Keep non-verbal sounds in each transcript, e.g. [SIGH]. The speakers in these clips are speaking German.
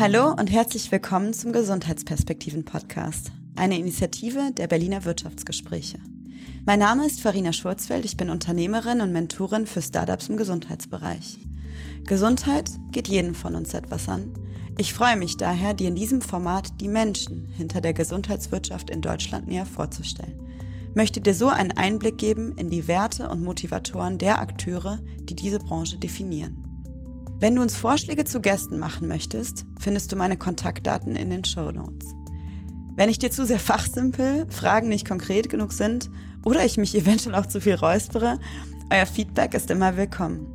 Hallo und herzlich willkommen zum Gesundheitsperspektiven-Podcast, eine Initiative der Berliner Wirtschaftsgespräche. Mein Name ist Farina Schurzfeld, ich bin Unternehmerin und Mentorin für Startups im Gesundheitsbereich. Gesundheit geht jeden von uns etwas an. Ich freue mich daher, dir in diesem Format die Menschen hinter der Gesundheitswirtschaft in Deutschland näher vorzustellen. Möchte dir so einen Einblick geben in die Werte und Motivatoren der Akteure, die diese Branche definieren. Wenn du uns Vorschläge zu Gästen machen möchtest, findest du meine Kontaktdaten in den Show Notes. Wenn ich dir zu sehr fachsimpel, Fragen nicht konkret genug sind oder ich mich [LAUGHS] eventuell auch zu viel räuspere, euer Feedback ist immer willkommen.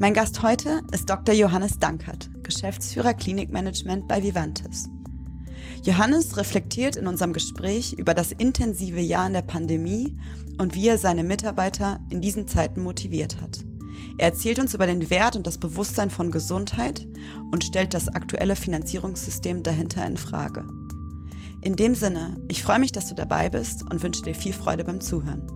Mein Gast heute ist Dr. Johannes Dankert, Geschäftsführer Klinikmanagement bei Vivantes. Johannes reflektiert in unserem Gespräch über das intensive Jahr in der Pandemie und wie er seine Mitarbeiter in diesen Zeiten motiviert hat. Er erzählt uns über den Wert und das Bewusstsein von Gesundheit und stellt das aktuelle Finanzierungssystem dahinter in Frage. In dem Sinne, ich freue mich, dass du dabei bist und wünsche dir viel Freude beim Zuhören.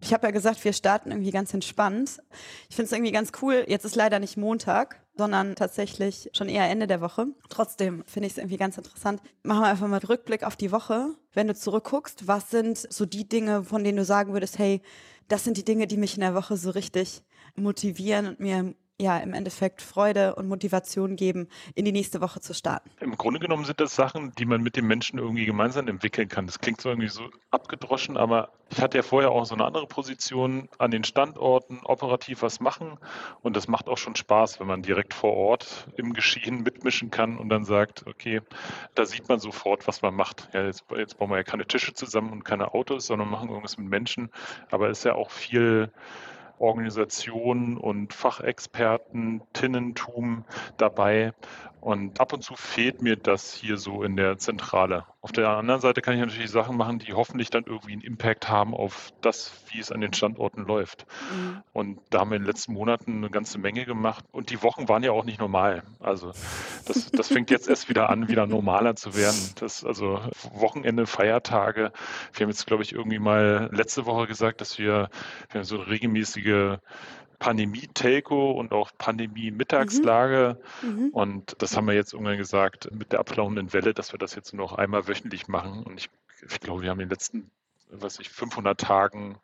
Ich habe ja gesagt, wir starten irgendwie ganz entspannt. Ich finde es irgendwie ganz cool. Jetzt ist leider nicht Montag, sondern tatsächlich schon eher Ende der Woche. Trotzdem finde ich es irgendwie ganz interessant. Machen wir einfach mal Rückblick auf die Woche. Wenn du zurückguckst, was sind so die Dinge, von denen du sagen würdest, hey, das sind die Dinge, die mich in der Woche so richtig motivieren und mir ja im Endeffekt Freude und Motivation geben, in die nächste Woche zu starten. Im Grunde genommen sind das Sachen, die man mit den Menschen irgendwie gemeinsam entwickeln kann. Das klingt so irgendwie so abgedroschen, aber ich hatte ja vorher auch so eine andere Position an den Standorten, operativ was machen und das macht auch schon Spaß, wenn man direkt vor Ort im Geschehen mitmischen kann und dann sagt, okay, da sieht man sofort, was man macht. Ja, jetzt, jetzt bauen wir ja keine Tische zusammen und keine Autos, sondern machen irgendwas mit Menschen, aber es ist ja auch viel Organisationen und Fachexperten, Tinnentum dabei. Und ab und zu fehlt mir das hier so in der Zentrale. Auf der anderen Seite kann ich natürlich Sachen machen, die hoffentlich dann irgendwie einen Impact haben auf das, wie es an den Standorten läuft. Mhm. Und da haben wir in den letzten Monaten eine ganze Menge gemacht. Und die Wochen waren ja auch nicht normal. Also das, das fängt jetzt erst wieder an, wieder normaler zu werden. Das, also Wochenende, Feiertage. Wir haben jetzt, glaube ich, irgendwie mal letzte Woche gesagt, dass wir, wir so regelmäßige Pandemie-Telco und auch Pandemie-Mittagslage. Mhm. Mhm. Und das haben wir jetzt irgendwann gesagt, mit der abflauenden Welle, dass wir das jetzt nur noch einmal wöchentlich machen. Und ich, ich glaube, wir haben in den letzten was ich, 500 Tagen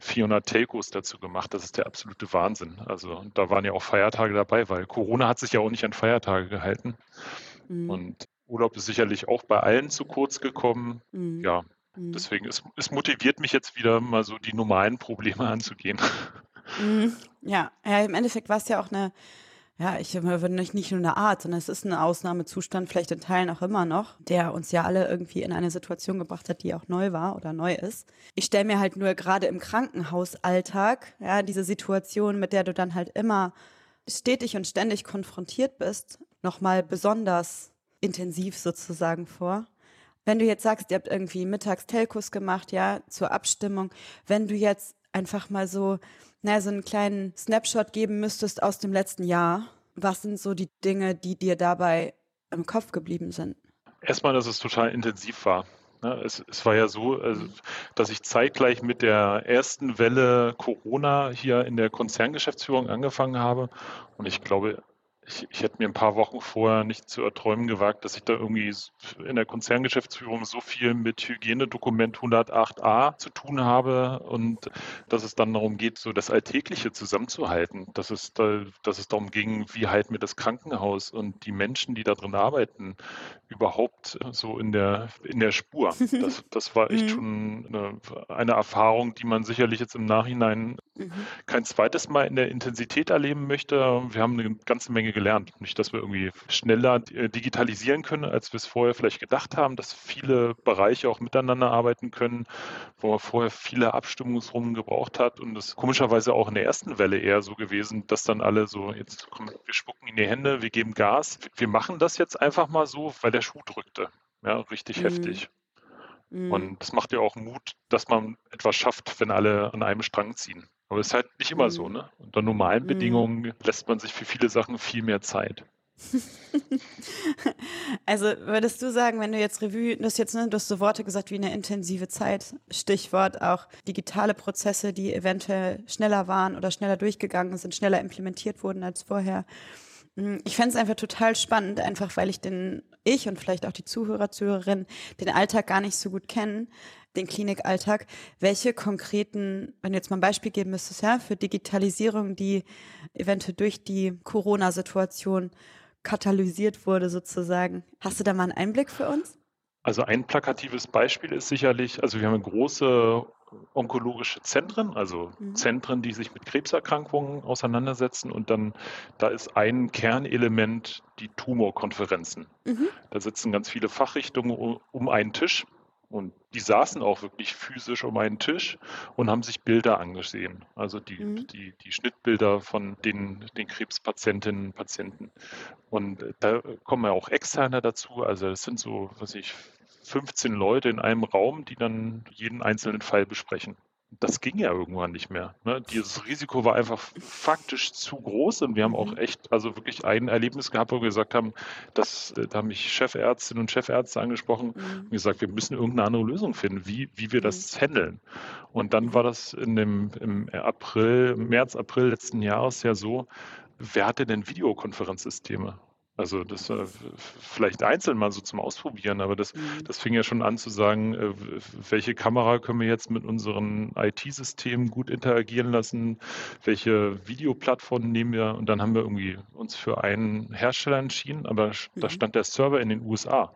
400 Telcos dazu gemacht. Das ist der absolute Wahnsinn. Also da waren ja auch Feiertage dabei, weil Corona hat sich ja auch nicht an Feiertage gehalten. Mhm. Und Urlaub ist sicherlich auch bei allen zu kurz gekommen. Mhm. Ja, mhm. deswegen, es, es motiviert mich jetzt wieder mal so die normalen Probleme anzugehen. [LAUGHS] Mhm. Ja, ja, im Endeffekt war es ja auch eine, ja, ich würde nicht, nur eine Art, sondern es ist ein Ausnahmezustand, vielleicht in Teilen auch immer noch, der uns ja alle irgendwie in eine Situation gebracht hat, die auch neu war oder neu ist. Ich stelle mir halt nur gerade im Krankenhausalltag, ja, diese Situation, mit der du dann halt immer stetig und ständig konfrontiert bist, nochmal besonders intensiv sozusagen vor. Wenn du jetzt sagst, ihr habt irgendwie mittags Telcos gemacht, ja, zur Abstimmung, wenn du jetzt einfach mal so naja, so einen kleinen Snapshot geben müsstest aus dem letzten Jahr, was sind so die Dinge, die dir dabei im Kopf geblieben sind? Erstmal, dass es total intensiv war. Ne, es, es, war ja so, also, dass ich zeitgleich mit der ersten Welle Corona hier in der Konzerngeschäftsführung angefangen habe. Und ich glaube, ich, ich hätte mir ein paar Wochen vorher nicht zu erträumen gewagt, dass ich da irgendwie in der Konzerngeschäftsführung so viel mit Hygienedokument 108a zu tun habe und dass es dann darum geht, so das Alltägliche zusammenzuhalten, dass es, da, dass es darum ging, wie halten wir das Krankenhaus und die Menschen, die da drin arbeiten, überhaupt so in der, in der Spur. [LAUGHS] Das, das war echt mhm. schon eine, eine Erfahrung, die man sicherlich jetzt im Nachhinein mhm. kein zweites Mal in der Intensität erleben möchte. Wir haben eine ganze Menge gelernt. Nicht, dass wir irgendwie schneller äh, digitalisieren können, als wir es vorher vielleicht gedacht haben, dass viele Bereiche auch miteinander arbeiten können, wo man vorher viele Abstimmungsrunden gebraucht hat. Und das komischerweise auch in der ersten Welle eher so gewesen, dass dann alle so, jetzt kommen, wir spucken in die Hände, wir geben Gas. Wir machen das jetzt einfach mal so, weil der Schuh drückte. Ja, richtig mhm. heftig. Mhm. Und das macht ja auch Mut, dass man etwas schafft, wenn alle an einem Strang ziehen. Aber es ist halt nicht immer mhm. so, ne? Unter normalen mhm. Bedingungen lässt man sich für viele Sachen viel mehr Zeit. [LAUGHS] also würdest du sagen, wenn du jetzt Revue, du hast jetzt, ne, du hast so Worte gesagt wie eine intensive Zeit, Stichwort auch digitale Prozesse, die eventuell schneller waren oder schneller durchgegangen sind, schneller implementiert wurden als vorher. Hm, ich fände es einfach total spannend, einfach weil ich den, ich und vielleicht auch die Zuhörer, Zuhörerinnen, den Alltag gar nicht so gut kennen, den Klinikalltag. Welche konkreten, wenn du jetzt mal ein Beispiel geben müsstest, ja, für Digitalisierung, die eventuell durch die Corona-Situation katalysiert wurde sozusagen. Hast du da mal einen Einblick für uns? Also ein plakatives Beispiel ist sicherlich, also wir haben große onkologische Zentren, also mhm. Zentren, die sich mit Krebserkrankungen auseinandersetzen und dann, da ist ein Kernelement die Tumorkonferenzen. Mhm. Da sitzen ganz viele Fachrichtungen um einen Tisch und die saßen auch wirklich physisch um einen Tisch und haben sich Bilder angesehen. Also die, mhm. die, die Schnittbilder von den, den Krebspatientinnen und Patienten. Und da kommen ja auch Externe dazu. Also es sind so, was ich, 15 Leute in einem Raum, die dann jeden einzelnen Fall besprechen das ging ja irgendwann nicht mehr. Ne? Dieses Risiko war einfach faktisch zu groß und wir haben auch mhm. echt, also wirklich ein Erlebnis gehabt, wo wir gesagt haben, dass, äh, da haben mich Chefärztinnen und Chefärzte angesprochen mhm. und gesagt, wir müssen irgendeine andere Lösung finden, wie, wie wir das mhm. handeln. Und dann war das in dem, im April, März, April letzten Jahres ja so, wer hatte denn Videokonferenzsysteme? Also das war vielleicht einzeln mal so zum Ausprobieren, aber das, mhm. das fing ja schon an zu sagen, äh, welche Kamera können wir jetzt mit unseren IT-Systemen gut interagieren lassen, welche Videoplattformen nehmen wir und dann haben wir irgendwie uns für einen Hersteller entschieden, aber mhm. da stand der Server in den USA.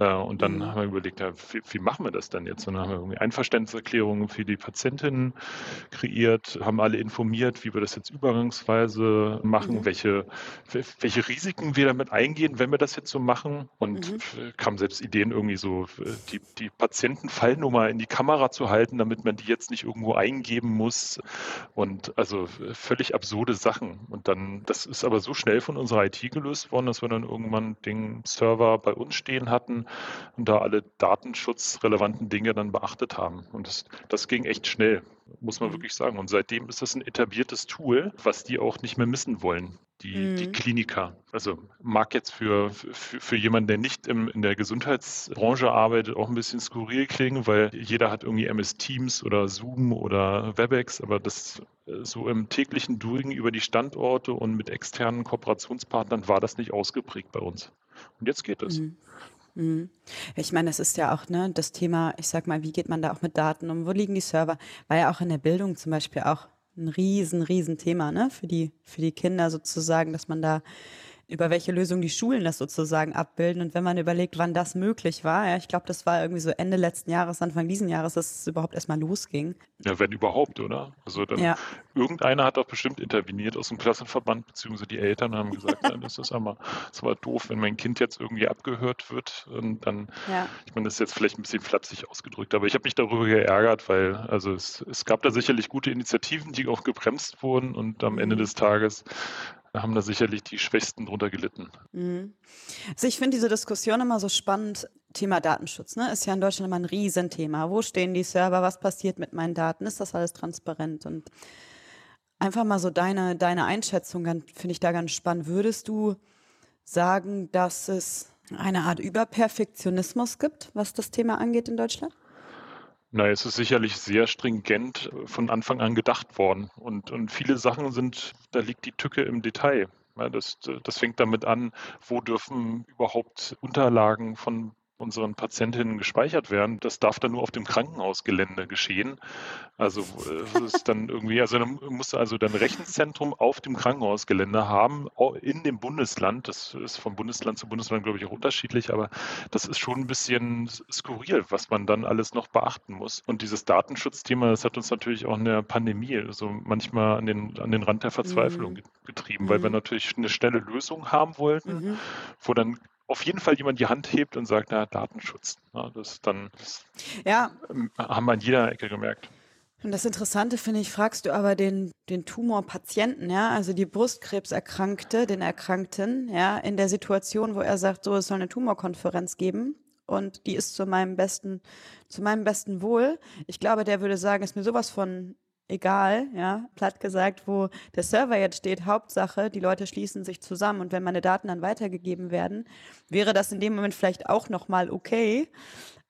Äh, und dann mhm. haben wir überlegt, ja, wie, wie, machen wir das denn jetzt? Und dann haben wir irgendwie Einverständniserklärungen für die Patientinnen kreiert, haben alle informiert, wie wir das jetzt übergangsweise machen, mhm. welche, welche Risiken wir damit eingehen, wenn wir das jetzt so machen. Und mhm. kamen selbst Ideen irgendwie so, die, die Patientenfallnummer in die Kamera zu halten, damit man die jetzt nicht irgendwo eingeben muss. Und also völlig absurde Sachen. Und dann, das ist aber so schnell von unserer IT gelöst worden, dass wir dann irgendwann den Server bei uns stehen hatten und da alle datenschutzrelevanten Dinge dann beachtet haben. Und das, das ging echt schnell, muss man mhm. wirklich sagen. Und seitdem ist das ein etabliertes Tool, was die auch nicht mehr missen wollen. Die, mhm. die Kliniker. Also mag jetzt für, für, für jemanden, der nicht im, in der Gesundheitsbranche arbeitet, auch ein bisschen skurril klingen, weil jeder hat irgendwie MS Teams oder Zoom oder WebEx, aber das so im täglichen Doing über die Standorte und mit externen Kooperationspartnern war das nicht ausgeprägt bei uns. Und jetzt geht es. Mhm. Mhm. Ich meine, das ist ja auch ne, das Thema, ich sag mal, wie geht man da auch mit Daten um? Wo liegen die Server? War ja auch in der Bildung zum Beispiel auch ein riesen, riesen Thema, ne, für die, für die Kinder sozusagen, dass man da über welche Lösung die Schulen das sozusagen abbilden. Und wenn man überlegt, wann das möglich war, ja, ich glaube, das war irgendwie so Ende letzten Jahres, Anfang diesen Jahres, dass es überhaupt erstmal losging. Ja, wenn überhaupt, oder? Also dann ja. irgendeiner hat doch bestimmt interveniert aus dem Klassenverband, beziehungsweise die Eltern haben gesagt, [LAUGHS] ja, das ist aber, das war doof, wenn mein Kind jetzt irgendwie abgehört wird. Und dann, ja. ich meine, das ist jetzt vielleicht ein bisschen flapsig ausgedrückt, aber ich habe mich darüber geärgert, weil also es, es gab da sicherlich gute Initiativen, die auch gebremst wurden und am Ende mhm. des Tages haben da sicherlich die Schwächsten drunter gelitten. Mhm. Also ich finde diese Diskussion immer so spannend. Thema Datenschutz, ne, ist ja in Deutschland immer ein Riesenthema. Wo stehen die Server? Was passiert mit meinen Daten? Ist das alles transparent? Und einfach mal so deine, deine Einschätzung, finde ich da ganz spannend. Würdest du sagen, dass es eine Art Überperfektionismus gibt, was das Thema angeht in Deutschland? Na, es ist sicherlich sehr stringent von Anfang an gedacht worden. Und, und viele Sachen sind, da liegt die Tücke im Detail. Ja, das, das fängt damit an, wo dürfen überhaupt Unterlagen von unseren Patientinnen gespeichert werden. Das darf dann nur auf dem Krankenhausgelände geschehen. Also es ist dann irgendwie, also dann muss also dann Rechenzentrum auf dem Krankenhausgelände haben, in dem Bundesland. Das ist von Bundesland zu Bundesland, glaube ich, auch unterschiedlich, aber das ist schon ein bisschen skurril, was man dann alles noch beachten muss. Und dieses Datenschutzthema, das hat uns natürlich auch in der Pandemie so also manchmal an den, an den Rand der Verzweiflung mhm. getrieben, weil wir mhm. natürlich eine schnelle Lösung haben wollten, mhm. wo dann auf jeden Fall jemand die Hand hebt und sagt, na, Datenschutz. Na, das dann ja. haben wir an jeder Ecke gemerkt. Und das Interessante finde ich, fragst du aber den, den Tumorpatienten, ja, also die Brustkrebserkrankte, den Erkrankten, ja, in der Situation, wo er sagt, so, es soll eine Tumorkonferenz geben und die ist zu meinem besten, zu meinem besten Wohl. Ich glaube, der würde sagen, ist mir sowas von egal, ja, platt gesagt, wo der Server jetzt steht, Hauptsache, die Leute schließen sich zusammen. Und wenn meine Daten dann weitergegeben werden, wäre das in dem Moment vielleicht auch nochmal okay,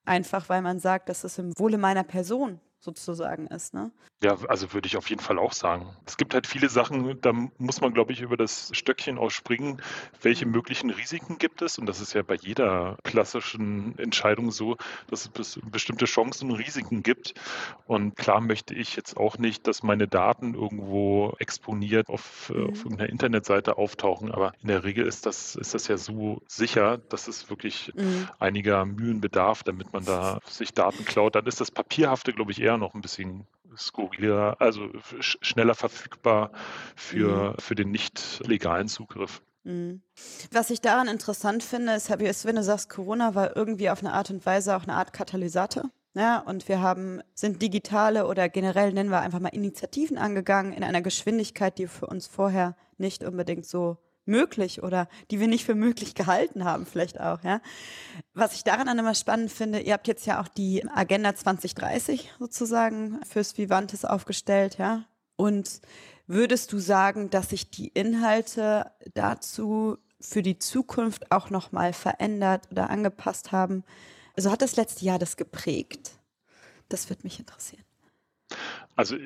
einfach weil man sagt, das ist im Wohle meiner Person sozusagen ist. Ne? Ja, also würde ich auf jeden Fall auch sagen. Es gibt halt viele Sachen, da muss man, glaube ich, über das Stöckchen ausspringen. Welche mhm. möglichen Risiken gibt es? Und das ist ja bei jeder klassischen Entscheidung so, dass es bestimmte Chancen und Risiken gibt. Und klar möchte ich jetzt auch nicht, dass meine Daten irgendwo exponiert auf, mhm. auf irgendeiner Internetseite auftauchen. Aber in der Regel ist das, ist das ja so sicher, dass es wirklich mhm. einiger Mühen bedarf, damit man da sich Daten klaut. Dann ist das Papierhafte, glaube ich, eher noch ein bisschen skurriler, also schneller verfügbar für, mhm. für den nicht legalen Zugriff. Mhm. Was ich daran interessant finde, ist, wenn du sagst, Corona war irgendwie auf eine Art und Weise auch eine Art Katalysator. Ja, und wir haben, sind digitale oder generell nennen wir einfach mal Initiativen angegangen in einer Geschwindigkeit, die für uns vorher nicht unbedingt so möglich oder die wir nicht für möglich gehalten haben, vielleicht auch, ja. Was ich daran immer spannend finde, ihr habt jetzt ja auch die Agenda 2030 sozusagen fürs Vivantes aufgestellt, ja. Und würdest du sagen, dass sich die Inhalte dazu für die Zukunft auch nochmal verändert oder angepasst haben? Also hat das letzte Jahr das geprägt? Das würde mich interessieren. Also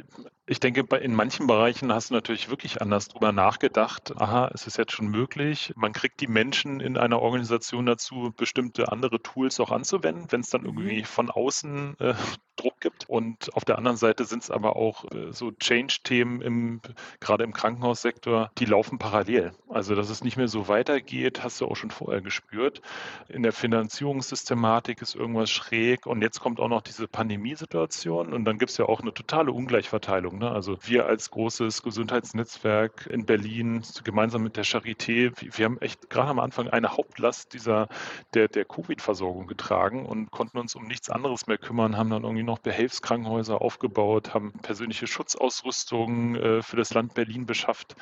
ich denke, in manchen Bereichen hast du natürlich wirklich anders drüber nachgedacht. Aha, es ist jetzt schon möglich. Man kriegt die Menschen in einer Organisation dazu, bestimmte andere Tools auch anzuwenden, wenn es dann mhm. irgendwie von außen äh, [LAUGHS] Druck gibt. Und auf der anderen Seite sind es aber auch äh, so Change-Themen gerade im Krankenhaussektor, die laufen parallel. Also, dass es nicht mehr so weitergeht, hast du auch schon vorher gespürt. In der Finanzierungssystematik ist irgendwas schräg und jetzt kommt auch noch diese Pandemiesituation und dann gibt es ja auch eine totale Ungleichverteilung. Ne? Also wir als großes Gesundheitsnetzwerk in Berlin gemeinsam mit der Charité, wir haben echt gerade am Anfang eine Hauptlast dieser der, der Covid-Versorgung getragen und konnten uns um nichts anderes mehr kümmern, haben dann irgendwie noch Behelfskrankenhäuser aufgebaut, haben persönliche Schutzausrüstung äh, für das Land Berlin beschafft.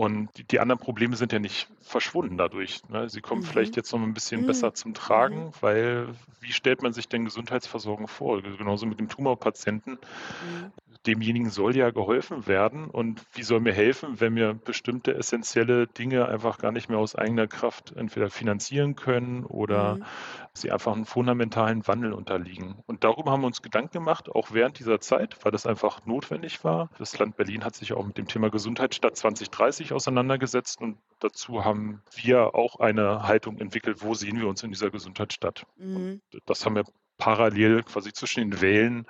Und die, anderen Probleme sind ja nicht verschwunden dadurch. Ne? Sie kommen mhm. vielleicht jetzt noch ein bisschen mhm. besser zum Tragen, mhm. weil wie stellt man sich denn Gesundheitsversorgung vor? Genauso mit dem Tumorpatienten. Mhm demjenigen soll ja geholfen werden. Und wie soll mir helfen, wenn wir bestimmte essentielle Dinge einfach gar nicht mehr aus eigener Kraft entweder finanzieren können oder mhm. sie einfach einen fundamentalen Wandel unterliegen? Und darüber haben wir uns Gedanken gemacht, auch während dieser Zeit, weil das einfach notwendig war. Das Land Berlin hat sich auch mit dem Thema Gesundheitsstadt 2030 auseinandergesetzt und dazu haben wir auch eine Haltung entwickelt, wo sehen wir uns in dieser Gesundheitsstadt. Mhm. Das haben wir parallel quasi zwischen den Wellen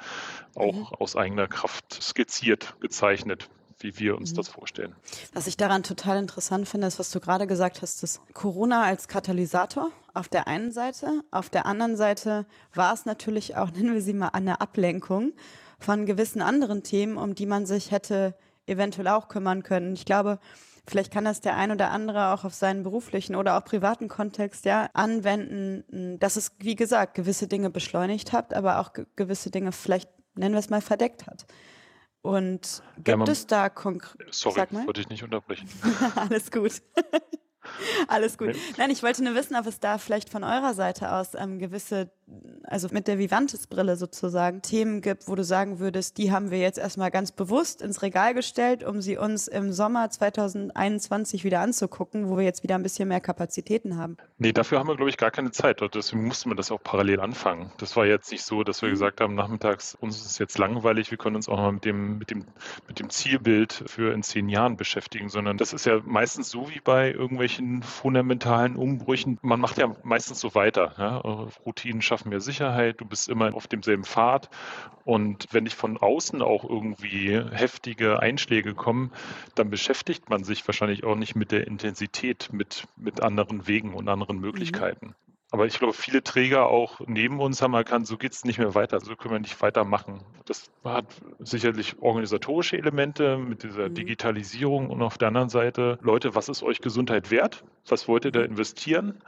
auch mhm. aus eigener Kraft skizziert, gezeichnet wie wir uns mhm. das vorstellen. Was ich daran total interessant finde, ist, was du gerade gesagt hast, dass Corona als Katalysator auf der einen Seite, auf der anderen Seite war es natürlich auch, [LAUGHS] nennen wir sie mal, eine Ablenkung von gewissen anderen Themen, um die man sich hätte eventuell auch kümmern können. Ich glaube, Vielleicht kann das der ein oder andere auch auf seinen beruflichen oder auch privaten Kontext ja anwenden, dass es, wie gesagt, gewisse Dinge beschleunigt hat, aber auch gewisse Dinge vielleicht, nennen wir es mal, verdeckt hat. Und gibt ja, man, es da konkret. Sorry, wollte ich nicht unterbrechen. [LAUGHS] Alles gut. [LAUGHS] [LAUGHS] Alles gut. Nein, ich wollte nur wissen, ob es da vielleicht von eurer Seite aus ähm, gewisse, also mit der Vivantes-Brille sozusagen, Themen gibt, wo du sagen würdest, die haben wir jetzt erstmal ganz bewusst ins Regal gestellt, um sie uns im Sommer 2021 wieder anzugucken, wo wir jetzt wieder ein bisschen mehr Kapazitäten haben. Nee, dafür haben wir, glaube ich, gar keine Zeit. Deswegen mussten wir das auch parallel anfangen. Das war jetzt nicht so, dass wir mhm. gesagt haben, nachmittags, uns ist es jetzt langweilig, wir können uns auch noch mit dem, mit dem, mit dem Zielbild für in zehn Jahren beschäftigen, sondern das ist ja meistens so wie bei irgendwelchen irgendwelchen fundamentalen Umbrüchen. Man macht ja meistens so weiter. Ja? Routinen schaffen mehr Sicherheit, du bist immer auf demselben Pfad. Und wenn dich von außen auch irgendwie heftige Einschläge kommen, dann beschäftigt man sich wahrscheinlich auch nicht mit der Intensität, mit, mit anderen Wegen und anderen mhm. Möglichkeiten. Mhm. Aber ich glaube, viele Träger auch neben uns haben erkannt, so geht es nicht mehr weiter, so können wir nicht weitermachen. Das hat sicherlich organisatorische Elemente mit dieser mhm. Digitalisierung und auf der anderen Seite, Leute, was ist euch Gesundheit wert? Was wollt ihr da investieren?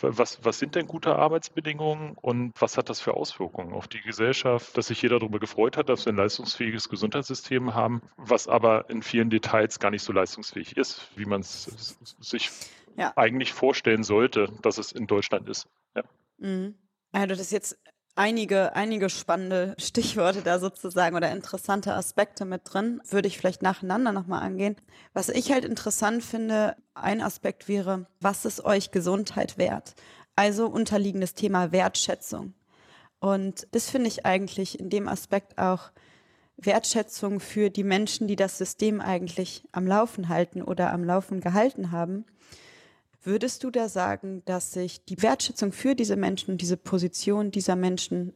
Was, was sind denn gute Arbeitsbedingungen und was hat das für Auswirkungen auf die Gesellschaft, dass sich jeder darüber gefreut hat, dass wir ein leistungsfähiges Gesundheitssystem haben, was aber in vielen Details gar nicht so leistungsfähig ist, wie man es sich ja. eigentlich vorstellen sollte, dass es in Deutschland ist. Ja. Mhm. Also das jetzt einige, einige spannende Stichworte da sozusagen oder interessante Aspekte mit drin. Würde ich vielleicht nacheinander nochmal angehen. Was ich halt interessant finde, ein Aspekt wäre, was ist euch Gesundheit wert? Also unterliegendes Thema Wertschätzung. Und das finde ich eigentlich in dem Aspekt auch Wertschätzung für die Menschen, die das System eigentlich am Laufen halten oder am Laufen gehalten haben. Würdest du da sagen, dass sich die Wertschätzung für diese Menschen, diese Position dieser Menschen,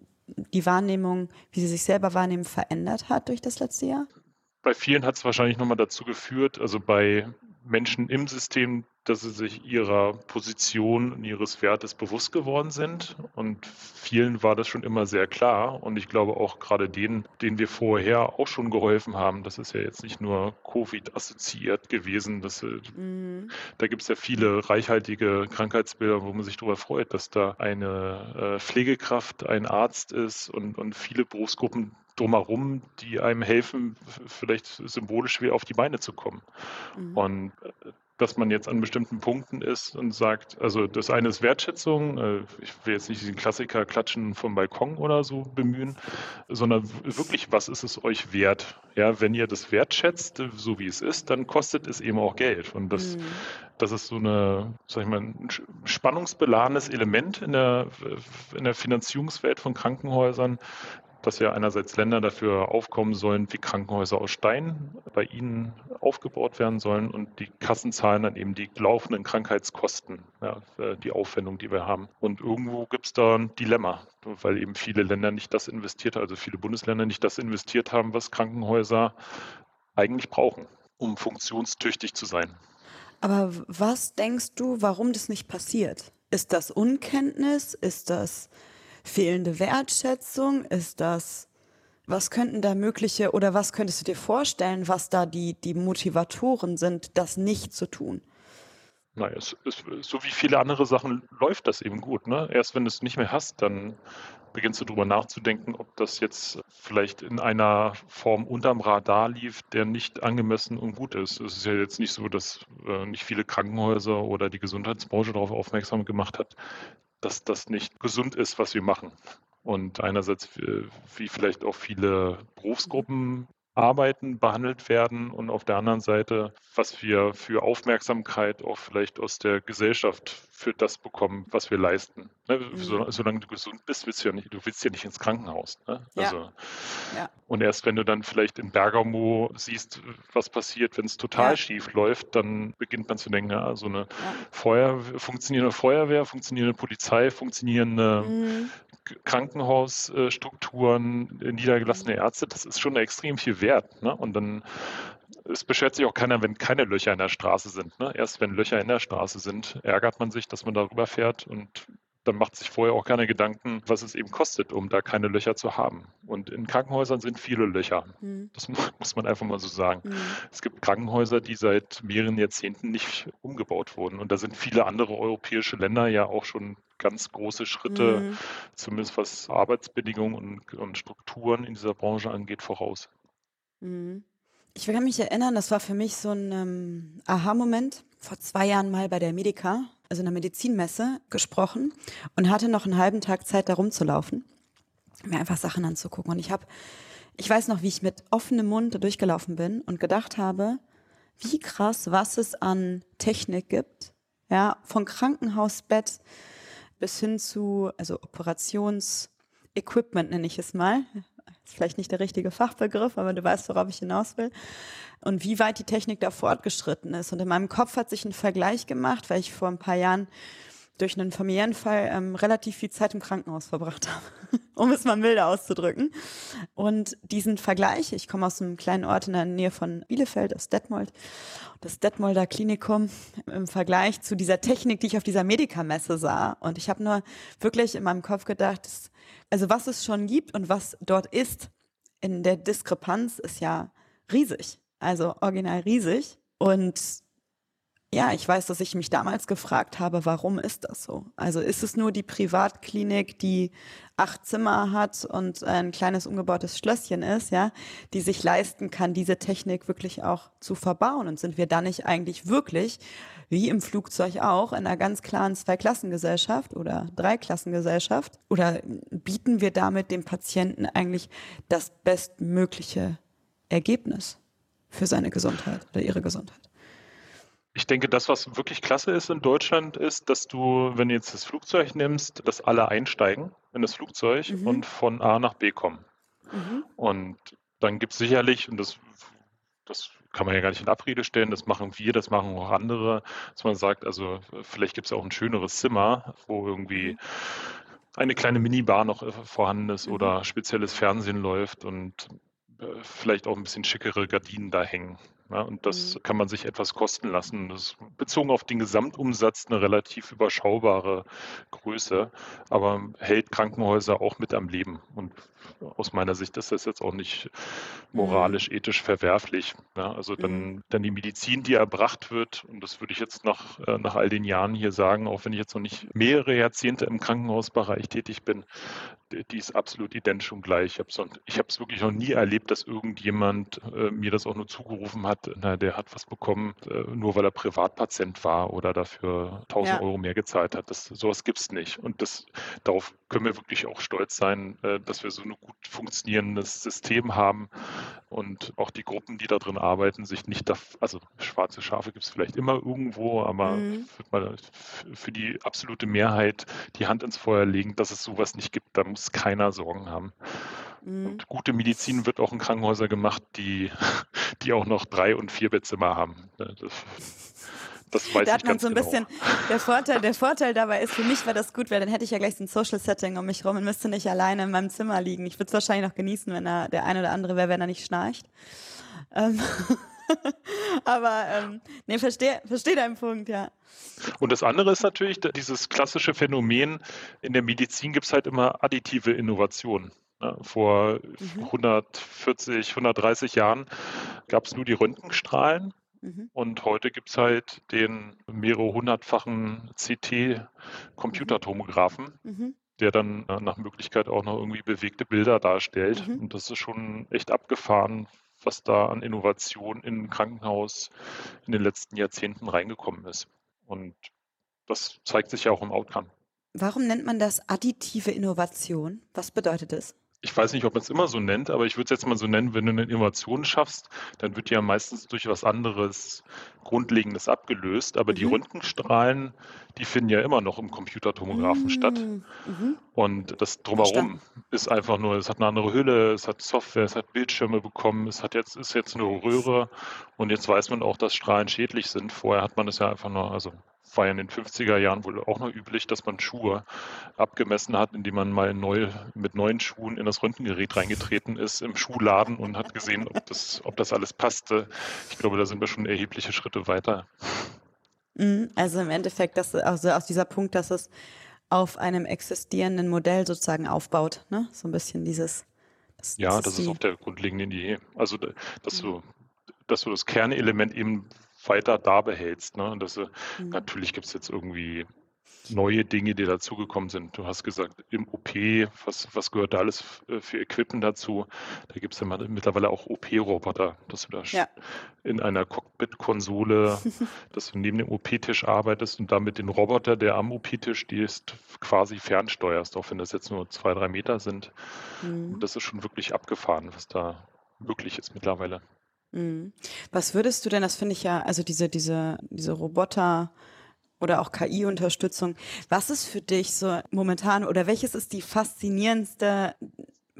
die Wahrnehmung, wie sie sich selber wahrnehmen, verändert hat durch das letzte Jahr? Bei vielen hat es wahrscheinlich nochmal dazu geführt, also bei Menschen im System, dass sie sich ihrer Position und ihres Wertes bewusst geworden sind. Und vielen war das schon immer sehr klar. Und ich glaube auch gerade denen, denen wir vorher auch schon geholfen haben, das ist ja jetzt nicht nur Covid-assoziiert gewesen. Das, mhm. Da gibt es ja viele reichhaltige Krankheitsbilder, wo man sich darüber freut, dass da eine äh, Pflegekraft, ein Arzt ist und, und viele Berufsgruppen drumherum, die einem helfen, vielleicht symbolisch wieder auf die Beine zu kommen. Mhm. Und äh, dass man jetzt an bestimmten Punkten ist und sagt, also das eine ist Wertschätzung, äh, ich will jetzt nicht diesen Klassiker Klatschen vom Balkon oder so bemühen, sondern wirklich, was ist es euch wert? Ja, wenn ihr das wertschätzt, so wie es ist, dann kostet es eben auch Geld. Und das, mhm. das ist so eine, sag ich mal, ein spannungsbeladenes Element in der, in der Finanzierungswelt von Krankenhäusern, dass ja einerseits Länder dafür aufkommen sollen, wie Krankenhäuser aus Stein bei ihnen aufgebaut werden sollen und die Kassen zahlen dann eben die laufenden Krankheitskosten, ja, die Aufwendung, die wir haben. Und irgendwo gibt es da ein Dilemma, weil eben viele Länder nicht das investiert, also viele Bundesländer nicht das investiert haben, was Krankenhäuser eigentlich brauchen, um funktionstüchtig zu sein. Aber was denkst du, warum das nicht passiert? Ist das Unkenntnis? Ist das fehlende Wertschätzung? Ist das, was könnten da mögliche oder was könntest du dir vorstellen, was da die, die Motivatoren sind, das nicht zu tun? Naja, es ist, so wie viele andere Sachen läuft das eben gut. Ne? Erst wenn du es nicht mehr hast, dann beginnst du darüber nachzudenken, ob das jetzt vielleicht in einer Form unterm Radar lief, der nicht angemessen und gut ist. Es ist ja jetzt nicht so, dass äh, nicht viele Krankenhäuser oder die Gesundheitsbranche darauf aufmerksam gemacht hat, dass das nicht gesund ist, was wir machen. Und einerseits, wie vielleicht auch viele Berufsgruppen arbeiten, behandelt werden und auf der anderen Seite, was wir für Aufmerksamkeit auch vielleicht aus der Gesellschaft für das bekommen, was wir leisten. Ne? Mhm. solange du gesund bist, willst du ja nicht, du willst ja nicht ins Krankenhaus. Ne? Also, ja. Ja. Und erst wenn du dann vielleicht in Bergamo siehst, was passiert, wenn es total ja. schief läuft, dann beginnt man zu denken, ja, so eine Feuer, funktionierende Feuerwehr, funktionierende Polizei, funktionierende mhm. Krankenhausstrukturen, niedergelassene Ärzte, das ist schon extrem viel wert. Ne? Und dann es beschwert sich auch keiner, wenn keine Löcher in der Straße sind. Ne? Erst wenn Löcher in der Straße sind, ärgert man sich, dass man darüber fährt und dann macht sich vorher auch keine Gedanken, was es eben kostet, um da keine Löcher zu haben. Und in Krankenhäusern sind viele Löcher. Mhm. Das [LAUGHS] muss man einfach mal so sagen. Mhm. Es gibt Krankenhäuser, die seit mehreren Jahrzehnten nicht umgebaut wurden. Und da sind viele andere europäische Länder ja auch schon ganz große Schritte, mhm. zumindest was Arbeitsbedingungen und, und, Strukturen in dieser Branche angeht, voraus. Mhm. Ich kann mich erinnern, das war für mich so ein ähm, Aha-Moment. Vor zwei Jahren mal bei der Medica, also einer Medizinmesse, gesprochen und hatte noch einen halben Tag Zeit, da rumzulaufen, mir einfach Sachen anzugucken. Und ich habe, ich weiß noch, wie ich mit offenem Mund durchgelaufen bin und gedacht habe, wie krass, was es an Technik gibt. Ja, von Krankenhausbett bis hin zu, also Operationsequipment nenne ich es mal. Ist vielleicht nicht der richtige Fachbegriff, aber du weißt, worauf ich hinaus will. Und wie weit die Technik da fortgeschritten ist. Und in meinem Kopf hat sich ein Vergleich gemacht, weil ich vor ein paar Jahren durch einen Familienfall ähm, relativ viel Zeit im Krankenhaus verbracht habe, [LAUGHS] um es mal milder auszudrücken. Und diesen Vergleich, ich komme aus einem kleinen Ort in der Nähe von Bielefeld, aus Detmold, das Detmolder Klinikum im Vergleich zu dieser Technik, die ich auf dieser Medikamesse sah. Und ich habe nur wirklich in meinem Kopf gedacht, dass, also was es schon gibt und was dort ist, in der Diskrepanz ist ja riesig, also original riesig. Und Ja, ich weiß, dass ich mich damals gefragt habe, warum ist das so? Also ist es nur die Privatklinik, die acht Zimmer hat und ein kleines umgebautes Schlösschen ist, ja, die sich leisten kann, diese Technik wirklich auch zu verbauen? Und sind wir da nicht eigentlich wirklich, wie im Flugzeug auch, in einer ganz klaren Zweiklassengesellschaft oder Dreiklassengesellschaft? Oder bieten wir damit dem Patienten eigentlich das bestmögliche Ergebnis für seine Gesundheit oder ihre Gesundheit? Ich denke, das, was wirklich klasse ist in Deutschland, ist, dass du, wenn du jetzt das Flugzeug nimmst, dass alle einsteigen in das Flugzeug mhm. und von A nach B kommen. Mhm. Und dann gibt es sicherlich, und das, das kann man ja gar nicht in Abrede stellen, das machen wir, das machen auch andere, dass man sagt, also vielleicht gibt es auch ein schöneres Zimmer, wo irgendwie mhm. eine kleine Minibar noch äh, vorhanden ist mhm. oder spezielles Fernsehen läuft und äh, vielleicht auch ein bisschen schickere Gardinen da hängen. Ja, und das mhm. kann man sich etwas kosten lassen. Das ist bezogen auf den Gesamtumsatz eine relativ überschaubare Größe, aber hält Krankenhäuser auch mit am Leben. Und aus meiner Sicht ist das jetzt auch nicht moralisch, mhm. ethisch verwerflich. Ja, also dann, mhm. dann die Medizin, die erbracht wird, und das würde ich jetzt nach, äh, nach all den Jahren hier sagen, auch wenn ich jetzt noch nicht mehrere Jahrzehnte im Krankenhausbereich tätig bin, die ist absolut identisch und gleich. Ich habe es wirklich noch nie erlebt, dass irgendjemand äh, mir das auch nur zugerufen hat, na, der hat was bekommen, äh, nur weil er Privatpatient war oder dafür 1000 ja. Euro mehr gezahlt hat. Das, sowas gibt es nicht. Und das, darauf können wir wirklich auch stolz sein, äh, dass wir so ein gut funktionierendes System haben und auch die Gruppen, die da drin arbeiten, sich nicht, da, also schwarze Schafe gibt es vielleicht immer irgendwo, aber mhm. für die absolute Mehrheit die Hand ins Feuer legen, dass es sowas nicht gibt, da muss keiner Sorgen haben. Mhm. Und gute Medizin wird auch in Krankenhäusern gemacht, die, [LAUGHS] die auch noch drei und vier Bettzimmer haben. Das, [LAUGHS] das weiß da hat man so ein genau. bisschen, der Vorteil, der Vorteil dabei ist, für mich wäre das gut, weil dann hätte ich ja gleich so ein Social Setting um mich rum und müsste nicht alleine in meinem Zimmer liegen. Ich würde es wahrscheinlich noch genießen, wenn er der eine oder andere wäre, wenn er nicht schnarcht. Ähm [LAUGHS] Aber ähm, nee, verstehe versteh deinen Punkt, ja. Und das andere ist natürlich dieses klassische Phänomen, in der Medizin gibt es halt immer additive Innovationen. Ne? Vor mhm. 140, 130 Jahren gab es nur die Röntgenstrahlen. Mhm. Und heute gibt es halt den mehrere hundertfachen CT-Computertomographen, mhm. der dann äh, nach Möglichkeit auch noch irgendwie bewegte Bilder darstellt. Mhm. Und das ist schon echt abgefahren, was da an Innovation in ein Krankenhaus in den letzten Jahrzehnten reingekommen ist. Und das zeigt sich ja auch im Outcome. Warum nennt man das additive Innovation? Was bedeutet das? Ich weiß nicht, ob man es immer so nennt, aber ich würde es jetzt mal so nennen, wenn du eine Innovation schaffst, dann wird die ja meistens durch was anderes Grundlegendes abgelöst. Aber mhm. die Röntgenstrahlen, die finden ja immer noch im Computertomographen mhm. statt. Mhm. Und das drumherum ist einfach nur, es hat eine andere Hülle, es hat Software, es hat Bildschirme bekommen, es hat jetzt, ist jetzt nur Röhre und jetzt weiß man auch, dass Strahlen schädlich sind. Vorher hat man es ja einfach nur, also war ja in den 50er Jahren wohl auch noch üblich, dass man Schuhe abgemessen hat, indem man mal neu, mit neuen Schuhen in das Röntgengerät reingetreten ist im Schuhladen und hat gesehen, ob das, ob das alles passte. Ich glaube, da sind wir schon erhebliche Schritte weiter. Mhm, also im Endeffekt, dass, also aus dieser Punkt, dass es auf einem existierenden Modell sozusagen aufbaut, ne? So ein bisschen dieses. Das, ja, das, das ist, ist auch der grundlegende Idee. Also, dass mhm. du, dass du das Kernelement eben weiter da behältst. Ne? Und das, äh, mhm. Natürlich gibt es jetzt irgendwie neue Dinge, die dazugekommen sind. Du hast gesagt, im OP, was, was gehört da alles äh, für Equipment dazu? Da gibt es ja mittlerweile auch OP-Roboter, dass du da ja. in einer Cockpit-Konsole, [LAUGHS] dass du neben dem OP-Tisch arbeitest und damit den Roboter, der am OP-Tisch stehst, quasi fernsteuerst, auch wenn das jetzt nur zwei, drei Meter sind. Mhm. Und das ist schon wirklich abgefahren, was da möglich ist mittlerweile. Mhm. Was würdest du denn, das finde ich ja, also diese, diese, diese Roboter oder auch KI-Unterstützung, was ist für dich so momentan oder welches ist die faszinierendste,